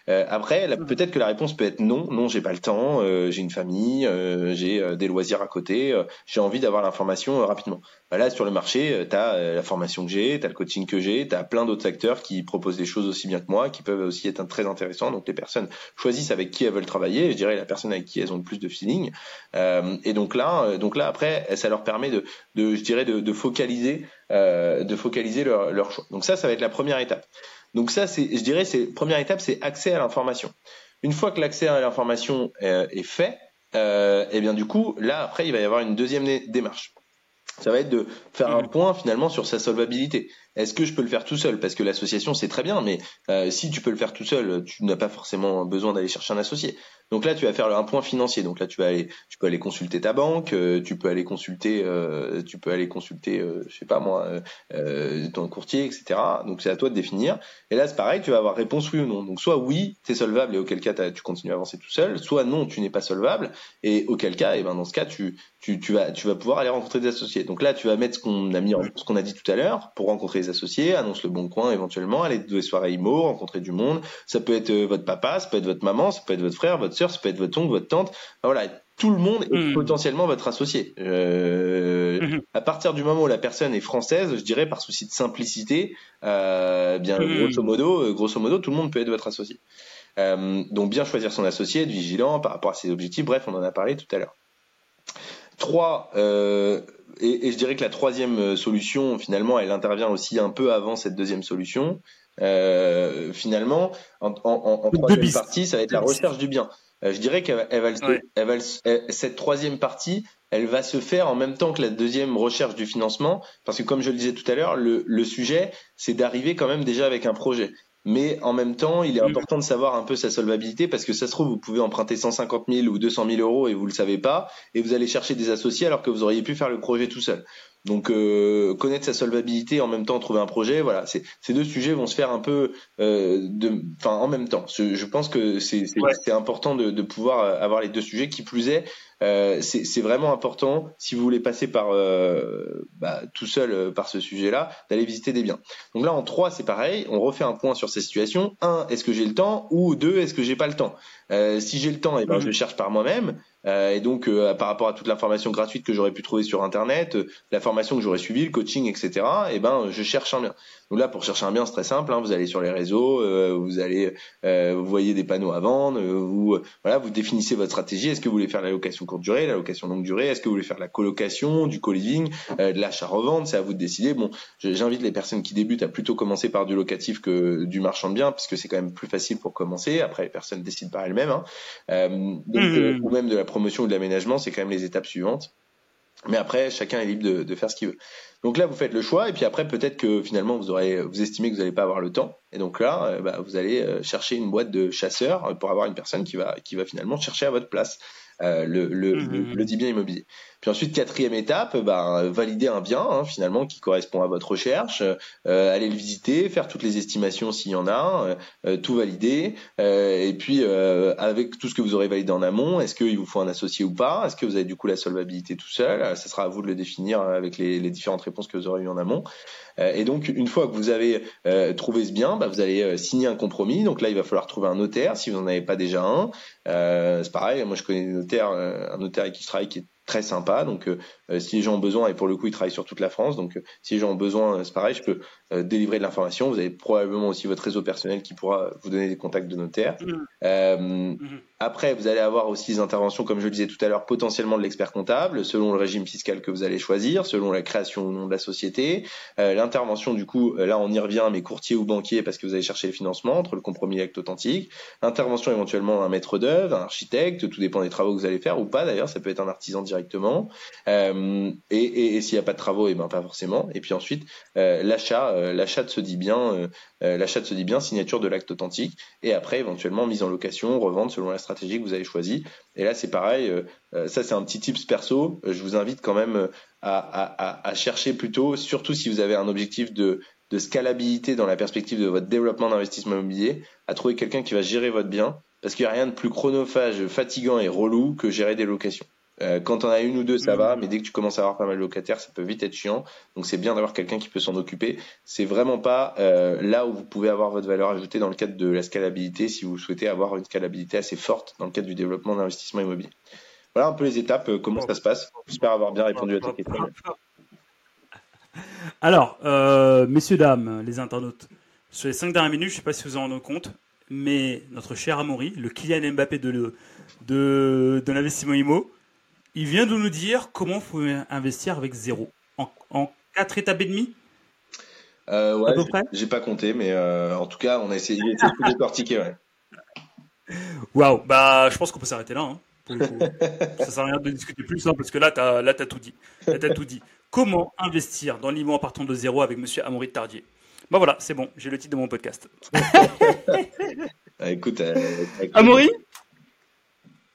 Euh, après, mm. peut-être que la réponse peut être non, non, j'ai pas le temps, euh, j'ai une famille, euh, j'ai des loisirs à côté, j'ai envie d'avoir l'information rapidement. Bah là, sur le marché, tu as la formation que j'ai, tu as le coaching que j'ai, tu as plein d'autres acteurs qui proposent des choses aussi bien que moi, qui peuvent aussi être très intéressants. Donc les personnes choisissent avec qui elles veulent travailler, je dirais la personne avec qui elles ont le plus de feeling. et donc là, donc là après, ça leur permet de, de je dirais, de, de focaliser, de focaliser leur, leur choix. Donc ça, ça va être la première étape. Donc ça, c'est, je dirais, c'est première étape, c'est accès à l'information. Une fois que l'accès à l'information euh, est fait, euh, et eh bien du coup, là après, il va y avoir une deuxième démarche. Ça va être de faire un mmh. point finalement sur sa solvabilité. Est-ce que je peux le faire tout seul? Parce que l'association c'est très bien, mais euh, si tu peux le faire tout seul, tu n'as pas forcément besoin d'aller chercher un associé. Donc là, tu vas faire un point financier. Donc là, tu vas aller, tu peux aller consulter ta banque, euh, tu peux aller consulter, euh, tu peux aller consulter, euh, je sais pas moi, ton courtier, etc. Donc c'est à toi de définir. Et là, c'est pareil, tu vas avoir réponse oui ou non. Donc soit oui, tu es solvable et auquel cas tu continues à avancer tout seul. Soit non, tu n'es pas solvable et auquel cas, et ben dans ce cas, tu, tu, tu vas, tu vas pouvoir aller rencontrer des associés. Donc là, tu vas mettre ce qu'on a mis, en, ce qu'on a dit tout à l'heure pour rencontrer des associés, annonce le bon coin éventuellement, aller des soirées IMO, rencontrer du monde. Ça peut être votre papa, ça peut être votre maman, ça peut être votre frère, votre ça peut être votre oncle, votre tante. voilà, tout le monde est hmm. potentiellement votre associé. Euh, hmm. À partir du moment où la personne est française, je dirais par souci de simplicité, euh, bien hmm. grosso modo, euh, grosso modo, tout le monde peut être votre associé. donc bien choisir son associé, être vigilant par rapport à ses objectifs. Bref, on en a parlé tout à l'heure. Trois, euh, et, et, je dirais que la troisième solution, finalement, elle intervient aussi un peu avant cette deuxième solution. Euh, finalement, en, en, en troisième partie, ça va être la recherche du bien. Euh, je dirais qu'elle elle va, elle va cette troisième partie, elle va se faire en même temps que la deuxième recherche du financement, parce que comme je le disais tout à l'heure, le, le sujet, c'est d'arriver quand même déjà avec un projet mais en même temps, il est important de savoir un peu sa solvabilité parce que ça se trouve, vous pouvez emprunter 150 000 ou 200 000 euros et vous le savez pas, et vous allez chercher des associés alors que vous auriez pu faire le projet tout seul. Donc euh, connaître sa solvabilité en même temps trouver un projet, voilà, ces deux sujets vont se faire un peu euh, de, enfin en même temps. Je, je pense que c'est c'est important de, de, pouvoir avoir les deux sujets. Qui plus est, euh, c'est vraiment important si vous voulez passer par euh, bah, tout seul euh, par ce sujet-là, d'aller visiter des biens. Donc là en trois c'est pareil, on refait un point sur ces situations. Un, est-ce que j'ai le temps? Ou deux, est-ce que j'ai pas le temps? Euh, Si j'ai le temps, eh ben, je le cherche par moi-même. Euh, et donc, euh, par rapport à toute l'information gratuite que j'aurais pu trouver sur Internet, euh, la formation que j'aurais suivie, le coaching, etc., eh ben, je cherche un bien. Donc là, pour chercher un bien, c'est très simple. Hein, vous allez sur les réseaux, vous allez, vous voyez des panneaux à vendre, vous, voilà, vous définissez votre stratégie. Est-ce que vous voulez faire la location courte durée, la location longue durée Est-ce que vous voulez faire la colocation, du co-living, de l'achat-revente C'est à vous de décider. Bon, j'invite les personnes qui débutent à plutôt commencer par du locatif que du marchand de biens, puisque c'est quand même plus facile pour commencer. Après, les personnes décident par elles-mêmes. Hein. donc, mmh. ou même de la promotion ou de l'aménagement, c'est quand même les étapes suivantes. Mais après, chacun est libre de, de, faire ce qu'il veut. Donc là, vous faites le choix, et puis après, peut-être que finalement, vous aurez, vous estimez que vous n'allez pas avoir le temps, et donc là, euh, bah, vous allez euh, chercher une boîte de chasseurs pour avoir une personne qui va, qui va finalement chercher à votre place euh, le, le, mmh, le, mmh, le, dit bien immobilier. Puis ensuite, quatrième étape, ben, valider un bien hein, finalement qui correspond à votre recherche, euh, aller le visiter, faire toutes les estimations s'il y en a, euh, tout valider, euh, et puis euh, avec tout ce que vous aurez validé en amont, est-ce qu'il vous faut un associé ou pas? Est-ce que vous avez du coup la solvabilité tout seul? Ça sera à vous de le définir avec les, les différentes réponses que vous aurez eues en amont. Et donc, une fois que vous avez trouvé ce bien, ben, vous allez signer un compromis. Donc là, il va falloir trouver un notaire si vous n'en avez pas déjà un. c'est pareil, moi je connais des notaires, un notaire avec qui je travaille qui est très sympa. Donc, euh, euh, si les gens ont besoin, et pour le coup, ils travaillent sur toute la France, donc euh, si les gens ont besoin, c'est pareil, je peux délivrer de l'information. Vous avez probablement aussi votre réseau personnel qui pourra vous donner des contacts de notaires. Mmh. Mmh. Après, vous allez avoir aussi des interventions, comme je le disais tout à l'heure, potentiellement de l'expert comptable, selon le régime fiscal que vous allez choisir, selon la création ou non de la société. L'intervention, du coup, là, on y revient, mais courtier ou banquier, parce que vous allez chercher le financement entre le compromis et l'acte authentique. Intervention éventuellement un maître d'œuvre, un architecte, tout dépend des travaux que vous allez faire ou pas. D'ailleurs, ça peut être un artisan direct directement. Euh, et, et, s'il n'y a pas de travaux, et eh ben pas forcément. Et puis ensuite, euh, l'achat, euh, l'achat se dit bien, l'achat de se dit bien, signature de l'acte authentique. Et après, éventuellement mise en location, revente selon la stratégie que vous avez choisie. Et là, c'est pareil. ça, c'est un petit tips perso. Je vous invite quand même à, chercher plutôt, surtout si vous avez un objectif de de scalabilité dans la perspective de votre développement d'investissement immobilier, à trouver quelqu'un qui va gérer votre bien, parce qu'il n'y a rien de plus chronophage, fatigant et relou que gérer des locations. Euh, quand on a une ou deux, ça va, mais dès que tu commences à avoir pas mal de locataires, ça peut vite être chiant. Donc c'est bien d'avoir quelqu'un qui peut s'en occuper. C'est vraiment pas euh, là où vous pouvez avoir votre valeur ajoutée dans le cadre de la scalabilité, si vous souhaitez avoir une scalabilité assez forte dans le cadre du développement d'investissement immobilier. Voilà un peu les étapes, euh, comment ça se passe. J'espère avoir bien répondu à ta question. <laughs> Alors, messieurs, dames, les internautes, sur les cinq dernières minutes, je ne sais pas si vous en rendez compte, mais notre cher Amaury, le Kylian Mbappé de, de, de l'investissement IMO, il vient de nous dire comment il faut investir avec zéro. En, en quatre étapes et demie? Euh, ouais, j'ai pas compté, mais euh, en tout cas, on a essayé, de tout décortiquer. Ouais. Waouh, bah, je pense qu'on peut s'arrêter là. Hein, <laughs> ça sert à rien de discuter plus, hein, parce que là, tu as, là, as tout dit. Là, as tout dit. Comment investir dans l'IMO en partant de zéro avec Monsieur Amaury Tardier Bah voilà, c'est bon, j'ai le titre de mon podcast. <laughs> Ah, écoute, euh, Amaury,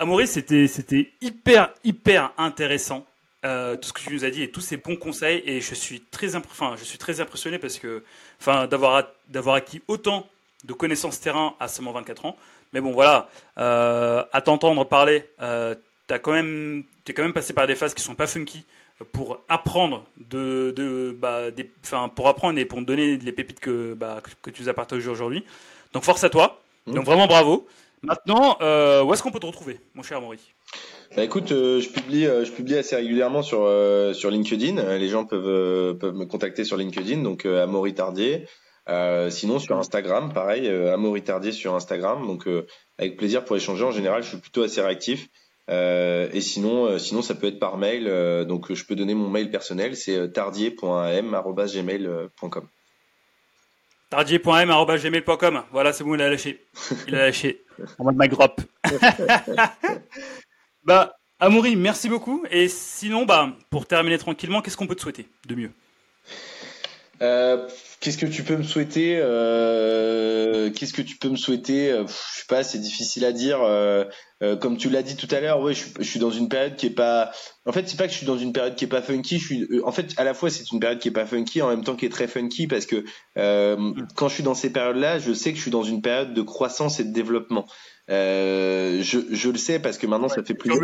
Amaury, c'était c'était hyper hyper intéressant euh, tout ce que tu nous as dit et tous ces bons conseils et je suis très enfin, je suis très impressionné parce que enfin d'avoir d'avoir acquis autant de connaissances terrain à seulement 24 ans. Mais bon voilà, euh, à t'entendre parler, euh, t'as quand même t'es quand même passé par des phases qui sont pas funky pour apprendre de, de bah, des, enfin, pour apprendre et pour me donner les pépites que bah, que tu nous as partagées aujourd'hui. Donc force à toi. Mmh. Donc vraiment bravo. Maintenant, euh, où est-ce qu'on peut te retrouver, mon cher Amaury? Bah écoute, euh, je publie, euh, je publie assez régulièrement sur sur LinkedIn. Les gens peuvent peuvent me contacter sur LinkedIn, donc Amaury Tardier. sinon sur Instagram, pareil, Amaury Tardier sur Instagram. Donc avec plaisir pour échanger. En général, je suis plutôt assez réactif. et sinon, sinon ça peut être par mail. donc je peux donner mon mail personnel, c'est tardier.am@gmail.com. Tardier.m.gmail.com. Voilà, c'est bon, il a lâché. Il a lâché. <laughs> en mode drop. <laughs> bah, Amaury, merci beaucoup. Et sinon, bah, pour terminer tranquillement, qu'est-ce qu'on peut te souhaiter de mieux? Euh, Qu'est-ce que tu peux me souhaiter euh, Qu'est-ce que tu peux me souhaiter euh, Je sais pas, c'est difficile à dire. Euh, comme tu l'as dit tout à l'heure, ouais, je, je, suis dans une période qui est pas. En fait, c'est pas que je suis dans une période qui est pas funky. Je suis. En fait, à la fois, c'est une période qui est pas funky, en même temps qui est très funky, parce que quand je suis dans ces périodes-là, je sais que je suis dans une période de croissance et de développement. je, je le sais parce que maintenant, ça fait plus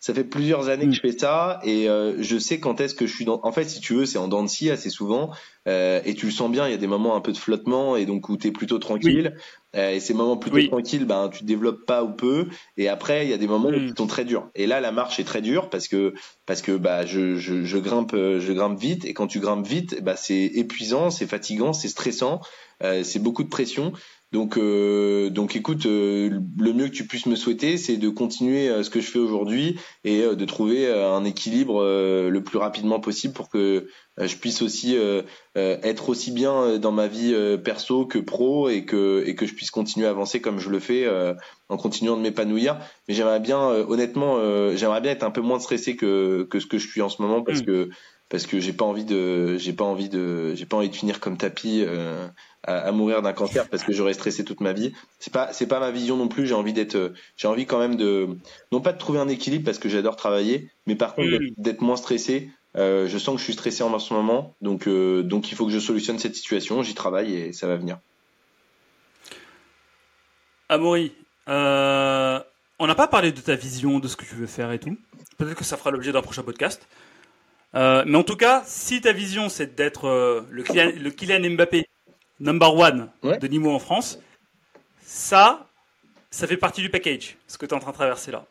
ça fait plusieurs années que je fais ça et euh, je sais quand est-ce que je suis dans. En fait, si tu veux, c'est en dents de scie assez souvent euh, et tu le sens bien. Il y a des moments un peu de flottement et donc où tu es plutôt tranquille. Euh, et ces moments plutôt tranquilles, ben tu développes pas ou peu. Et après, il y a des moments où qui sont très durs. Et là, la marche est très dure parce que parce que bah je, je, je grimpe je grimpe vite et quand tu grimpes vite, bah c'est épuisant, c'est fatigant, c'est stressant, c'est beaucoup de pression. Donc, euh, donc écoute, euh, le mieux que tu puisses me souhaiter, c'est de continuer euh, ce que je fais aujourd'hui et de trouver un équilibre le plus rapidement possible pour que je puisse aussi être aussi bien dans ma vie perso que pro et que et que je puisse continuer à avancer comme je le fais en continuant de m'épanouir. Mais j'aimerais bien, honnêtement, j'aimerais bien être un peu moins stressé que que ce que je suis en ce moment parce mmh. que parce que j'ai pas envie de j'ai pas envie de j'ai pas envie de finir comme tapis à, mourir d'un cancer parce que j'aurais stressé toute ma vie. C'est pas c'est pas ma vision non plus. J'ai envie d'être j'ai envie quand même de non pas de trouver un équilibre parce que j'adore travailler, mais par contre d'être moins stressé. Euh, je sens que je suis stressé en ce moment, donc euh, donc il faut que je solutionne cette situation. J'y travaille et ça va venir. Amaury, euh, on n'a pas parlé de ta vision, de ce que tu veux faire et tout. Peut-être que ça fera l'objet d'un prochain podcast. Euh, mais en tout cas, si ta vision c'est d'être euh, le, le Kylian Mbappé number one de niveau en France, ça, ça fait partie du package, ce que tu es en train de traverser là.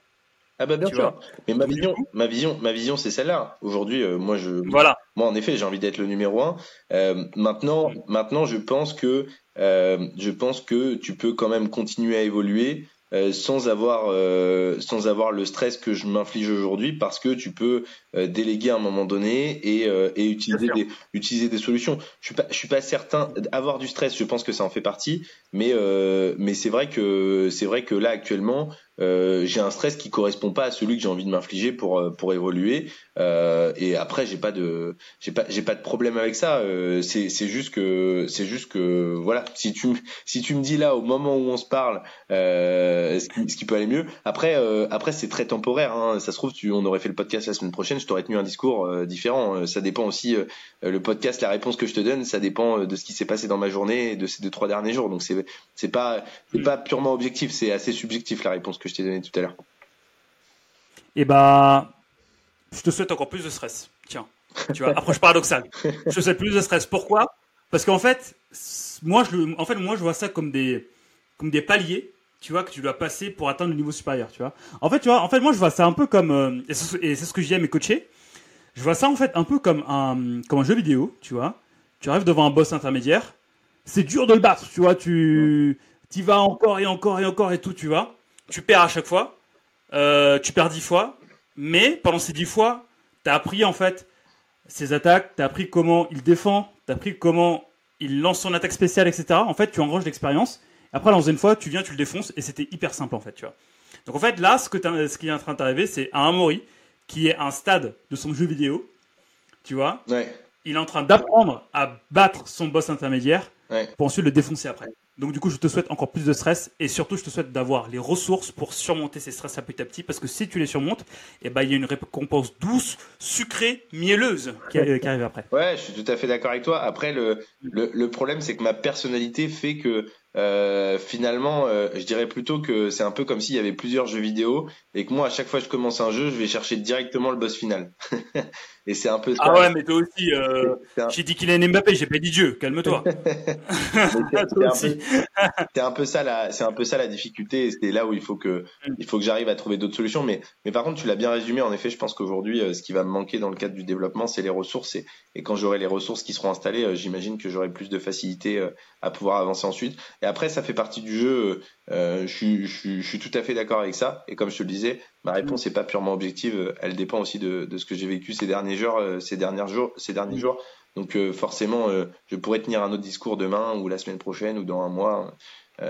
Ah bah bien sûr. Mais ma vision, ma vision, ma vision, c'est celle-là. Aujourd'hui, euh, moi je, voilà. moi en effet, j'ai envie d'être le numéro un. Euh, maintenant, maintenant, je pense que, euh, je pense que tu peux quand même continuer à évoluer euh, sans avoir euh, sans avoir le stress que je m'inflige aujourd'hui parce que tu peux euh, déléguer à un moment donné et, et utiliser des utiliser des solutions. Je suis pas je suis pas certain avoir du stress. Je pense que ça en fait partie, mais mais c'est vrai que c'est vrai que là actuellement euh, j'ai un stress qui correspond pas à celui que j'ai envie de m'infliger pour euh, pour évoluer. Euh, et après, j'ai pas de j'ai pas j'ai pas de problème avec ça. C'est c'est juste que c'est juste que voilà. Si tu si tu me dis là au moment où on se parle, ce, qui, peut aller mieux. Après après c'est très temporaire. Hein. Ça se trouve, on aurait fait le podcast la semaine prochaine, je t'aurais tenu un discours différent. Ça dépend aussi le podcast, la réponse que je te donne, ça dépend de ce qui s'est passé dans ma journée et de ces deux trois derniers jours. Donc c'est c'est pas pas purement objectif, c'est assez subjectif la réponse que je t'ai donné tout à l'heure. Et eh bah, je te souhaite encore plus de stress. Tiens, tu vois, approche paradoxale. Je te souhaite plus de stress. Pourquoi? Parce qu'en fait, moi je, en fait, moi, je vois ça comme des, comme des paliers tu vois, que tu dois passer pour atteindre le niveau supérieur, tu vois. En fait, tu vois, en fait, moi, je vois ça un peu comme, euh, et c'est ce que je dis à mes coachés, je vois ça en fait un peu comme un, comme un jeu vidéo, tu vois. Tu arrives devant un boss intermédiaire, c'est dur de le battre, tu vois, tu, y vas encore et encore et encore et tout, tu vois tu perds à chaque fois, euh, tu perds dix fois, mais pendant ces dix fois, tu as appris en fait ses attaques, tu as appris comment il défend, tu as appris comment il lance son attaque spéciale, etc. En fait, tu engranges l'expérience. Après, la deuxième fois, tu viens, tu le défonces, et c'était hyper simple en fait, tu vois. Donc en fait, là, ce, que ce qui est en train d'arriver, c'est un Amori qui est un stade de son jeu vidéo, tu vois. Il est en train d'apprendre à battre son boss intermédiaire pour ensuite le défoncer après. Donc du coup, je te souhaite encore plus de stress et surtout, je te souhaite d'avoir les ressources pour surmonter ces stress à petit à petit parce que si tu les surmontes, eh ben, il y a une récompense douce, sucrée, mielleuse qui, arrive après. Ouais, je suis tout à fait d'accord avec toi. Après, le, le, problème, c'est que ma personnalité fait que euh, finalement, euh, je dirais plutôt que c'est un peu comme s'il y avait plusieurs jeux vidéo et que moi, à chaque fois que je commence un jeu, je vais chercher directement le boss final. <laughs> et c'est un peu ça. Ah ouais, mais toi aussi, euh, j'ai dit qu'il est Mbappé, j'ai pas dit Dieu, calme-toi. <laughs> <laughs> c'est un, peu ça la, c'est un peu ça la difficulté. C'est là où il faut que, mm. il faut que j'arrive à trouver d'autres solutions. Mais, mais par contre, tu l'as bien résumé. En effet, je pense qu'aujourd'hui, ce qui va me manquer dans le cadre du développement, c'est les ressources. Et, et quand j'aurai les ressources qui seront installées, j'imagine que j'aurai plus de facilité à pouvoir avancer ensuite. Et après, ça fait partie du jeu. Euh, je, suis, tout à fait d'accord avec ça. Et comme je te le disais, ma réponse n'est pas purement objective. Elle dépend aussi de, de ce que j'ai vécu ces derniers jours, ces derniers jours, ces derniers jours. Donc forcément, je pourrais tenir un autre discours demain ou la semaine prochaine ou dans un mois.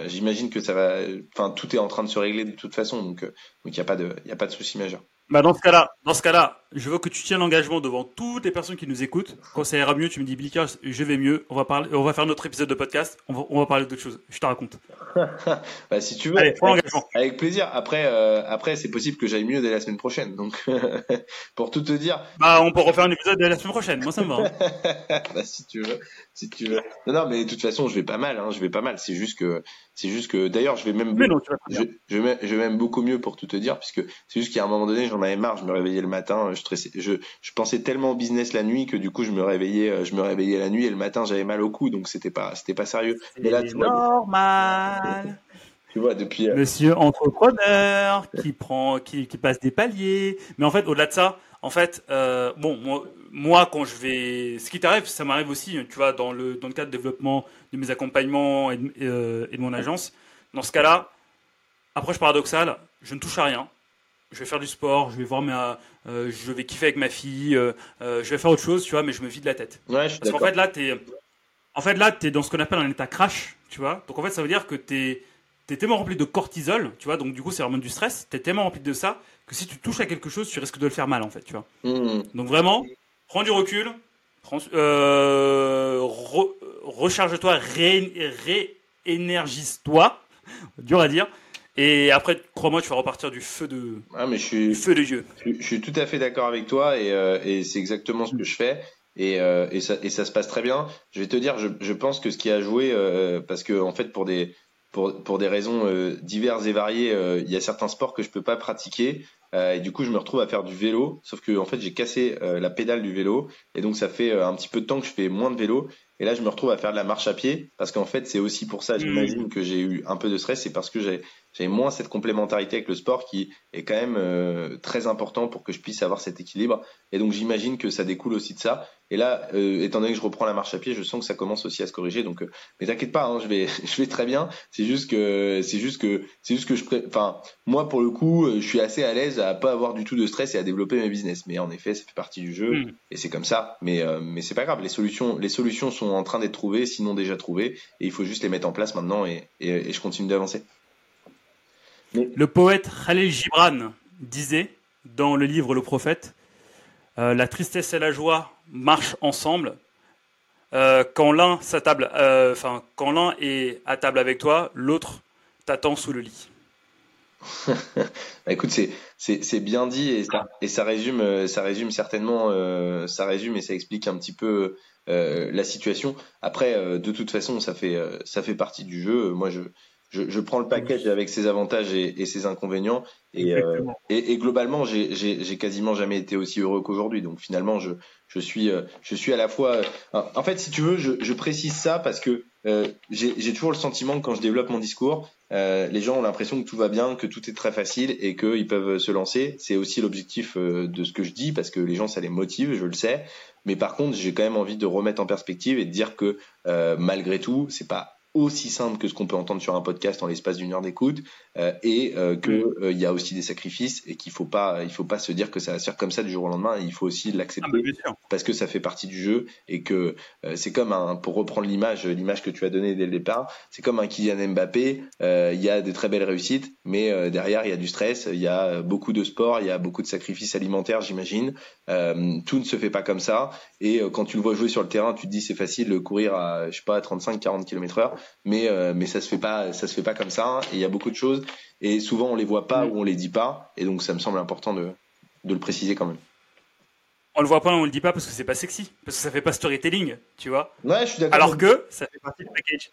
J'imagine que ça va. Enfin, tout est en train de se régler de toute façon. Donc, donc il n'y a pas de, il a pas de souci majeur. Bah dans ce cas-là, dans ce cas-là, je veux que tu tiennes l'engagement devant toutes les personnes qui nous écoutent. Quand ça ira mieux, tu me dis Billy je vais mieux. On va parler, on va faire notre épisode de podcast. On va, on va parler d'autres choses. Je te raconte. <laughs> bah, si tu veux. Allez, prends l'engagement. Avec plaisir. Après, euh, après, c'est possible que j'aille mieux dès la semaine prochaine. Donc, <laughs> pour tout te dire. Bah, on peut refaire un épisode dès la semaine prochaine. Moi, ça me va. Hein. <laughs> bah, si tu veux, si tu veux. Non, non, mais de toute façon, je vais pas mal. Hein. Je vais pas mal. C'est juste que, c'est juste que. D'ailleurs, je vais même. Mais non, tu vas je, je, vais, je vais même beaucoup mieux pour tout te dire, puisque c'est juste qu'à un moment donné, j'en avais marre. Je me réveillais le matin, je, je, je, pensais tellement au business la nuit que du coup je me réveillais, euh, je me réveillais la nuit et le matin j'avais mal au cou, donc c'était pas, c'était pas sérieux. Mais là, normal. <laughs> Tu vois, depuis. Euh, Monsieur entrepreneur qui prend, qui, qui, passe des paliers. Mais en fait, au-delà de ça, en fait, euh, bon, moi, moi, quand je vais, ce qui t'arrive, ça m'arrive aussi, tu vois, dans le dans le cadre de développement de mes accompagnements et de, et de mon agence. Dans ce cas-là, approche paradoxale, je ne touche à rien je vais faire du sport, je vais voir ma, euh, je vais kiffer avec ma fille, euh, euh, je vais faire autre chose, tu vois, mais je me vide la tête. Ouais, je suis Parce qu'en fait là, t'es, en fait là, t'es dans ce qu'on appelle un état crash, tu vois. Donc en fait, ça veut dire que t'es, es tellement rempli de cortisol, tu vois. Donc du coup, c'est vraiment du stress. T'es tellement rempli de ça que si tu touches à quelque chose, tu risques de le faire mal, en fait, tu vois. Mmh. Donc vraiment, prends du recul, recharge-toi, réénergise-toi, <laughs> dur à dire. Et après, crois-moi, tu vas repartir du feu de, ah, mais je suis, feu de Dieu. Je, suis tout à fait d'accord avec toi et, euh, et c'est exactement ce que je fais. Et, euh, et, ça, et ça se passe très bien. Je vais te dire, je, je pense que ce qui a joué, euh, parce que en fait, pour des, pour, pour des raisons euh, diverses et variées, euh, il y a certains sports que je peux pas pratiquer. et du coup, je me retrouve à faire du vélo, sauf que en fait, j'ai cassé la pédale du vélo, et donc ça fait un petit peu de temps que je fais moins de vélo. Et là, je me retrouve à faire de la marche à pied, parce qu'en fait, c'est aussi pour ça, mmh. j'imagine, que j'ai eu un peu de stress, c'est parce que j'ai moins cette complémentarité avec le sport qui est quand même euh, très important pour que je puisse avoir cet équilibre. Et donc j'imagine que ça découle aussi de ça. Et là, euh, étant donné que je reprends la marche à pied, je sens que ça commence aussi à se corriger. Donc, euh, mais t'inquiète pas, hein, je vais, <laughs> je vais très bien. C'est juste que, c'est juste que, c'est juste que je, enfin, moi pour le coup, je suis assez à l'aise à pas avoir du tout de stress et à développer mes business. Mais en effet, ça fait partie du jeu mm. et c'est comme ça. Mais, mais c'est pas grave. Les solutions, les solutions sont en train d'être trouvées, sinon déjà trouvées, et il faut juste les mettre en place maintenant. et, et je continue d'avancer. Le poète Khalil Gibran disait dans le livre Le Prophète euh, La tristesse et la joie marchent ensemble. Euh, quand l'un euh, enfin quand l'un est à table avec toi, l'autre t'attend sous le lit. <laughs> Bah, écoute, c'est bien dit et ça, et ça résume ça résume certainement ça résume et ça explique un petit peu la situation. Après, de toute façon, ça fait ça fait partie du jeu. Moi, je je, je, prends le package avec ses avantages et, et ses inconvénients. Et, euh, et, et globalement, j'ai quasiment jamais été aussi heureux qu'aujourd'hui. Donc finalement, je, je, suis, euh, je suis à la fois. Euh, en fait, si tu veux, je, je précise ça parce que euh, j'ai toujours le sentiment que quand je développe mon discours, euh, les gens ont l'impression que tout va bien, que tout est très facile et qu'ils peuvent se lancer. C'est aussi l'objectif de ce que je dis parce que les gens, ça les motive, je le sais. Mais par contre, j'ai quand même envie de remettre en perspective et de dire que malgré tout, c'est pas aussi simple que ce qu'on peut entendre sur un podcast en l'espace d'une heure d'écoute euh, et euh, que euh, il y a aussi des sacrifices et qu'il faut pas il faut pas se dire que ça va se faire comme ça du jour au lendemain. Il faut aussi l'accepter ah, parce que ça fait partie du jeu et que c'est comme un pour reprendre l'image l'image que tu as donnée dès le départ c'est comme un Kylian Mbappé il y a des très belles réussites mais derrière il y a du stress il y a beaucoup de sport il y a beaucoup de sacrifices alimentaires j'imagine. Tout ne se fait pas comme ça et quand tu le vois jouer sur le terrain tu te dis c'est facile de courir à je sais pas 35 40 km heure mais euh, mais ça se fait pas ça se fait pas comme ça hein. et il y a beaucoup de choses et souvent on les voit pas mm. ou on les dit pas et donc ça me semble important de de le préciser quand même. On le voit pas, on le dit pas parce que c'est pas sexy, parce que ça fait pas storytelling, tu vois. Ouais, je suis d'accord. Alors que ça fait partie du package.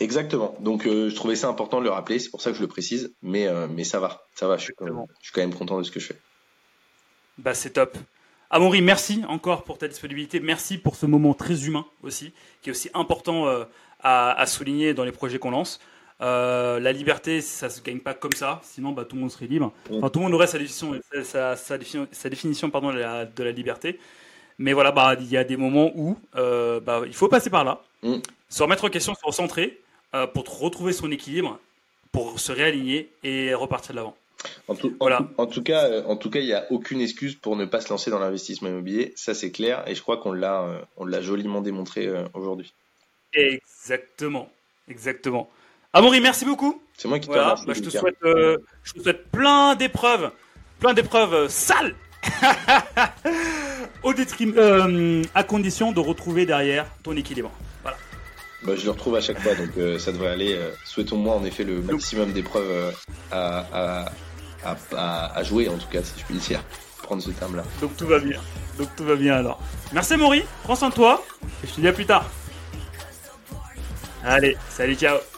Exactement. Donc euh, je trouvais ça important de le rappeler, c'est pour ça que je le précise, mais euh, mais ça va, ça va. Je suis, quand même, je suis quand même content de ce que je fais. Bah c'est top. Amaury, merci encore pour ta disponibilité. Merci pour ce moment très humain aussi, qui est aussi important à, souligner dans les projets qu'on lance. Euh, la liberté, ça se gagne pas comme ça, sinon bah, tout le monde serait libre. Enfin, tout le monde aurait sa définition, sa, sa, définition, pardon, de la, de, la, liberté. Mais voilà, bah, il y a des moments où euh, bah, il faut passer par là, mm. se remettre en question, se recentrer, euh, pour retrouver son équilibre, pour se réaligner et repartir de l'avant. En tout, voilà. en, tout cas, en tout cas, il n'y a aucune excuse pour ne pas se lancer dans l'investissement immobilier. Ça, c'est clair. Et je crois qu'on l'a, on l'a joliment démontré aujourd'hui. Exactement. Exactement. Amaury, merci beaucoup. C'est moi qui te remercie. Bah, je, te souhaite, je te souhaite plein d'épreuves, plein d'épreuves sales, <laughs> au détriment, à condition de retrouver derrière ton équilibre. Bah, je le retrouve à chaque fois, donc euh, ça devrait aller. Euh, souhaitons-moi en effet le maximum d'épreuves euh, à, à, à, à, jouer, en tout cas, si je puis dire, prendre ce terme-là. Donc tout va bien. Donc tout va bien alors. Merci Maury, prends soin de toi, et je te dis à plus tard. Allez, salut, ciao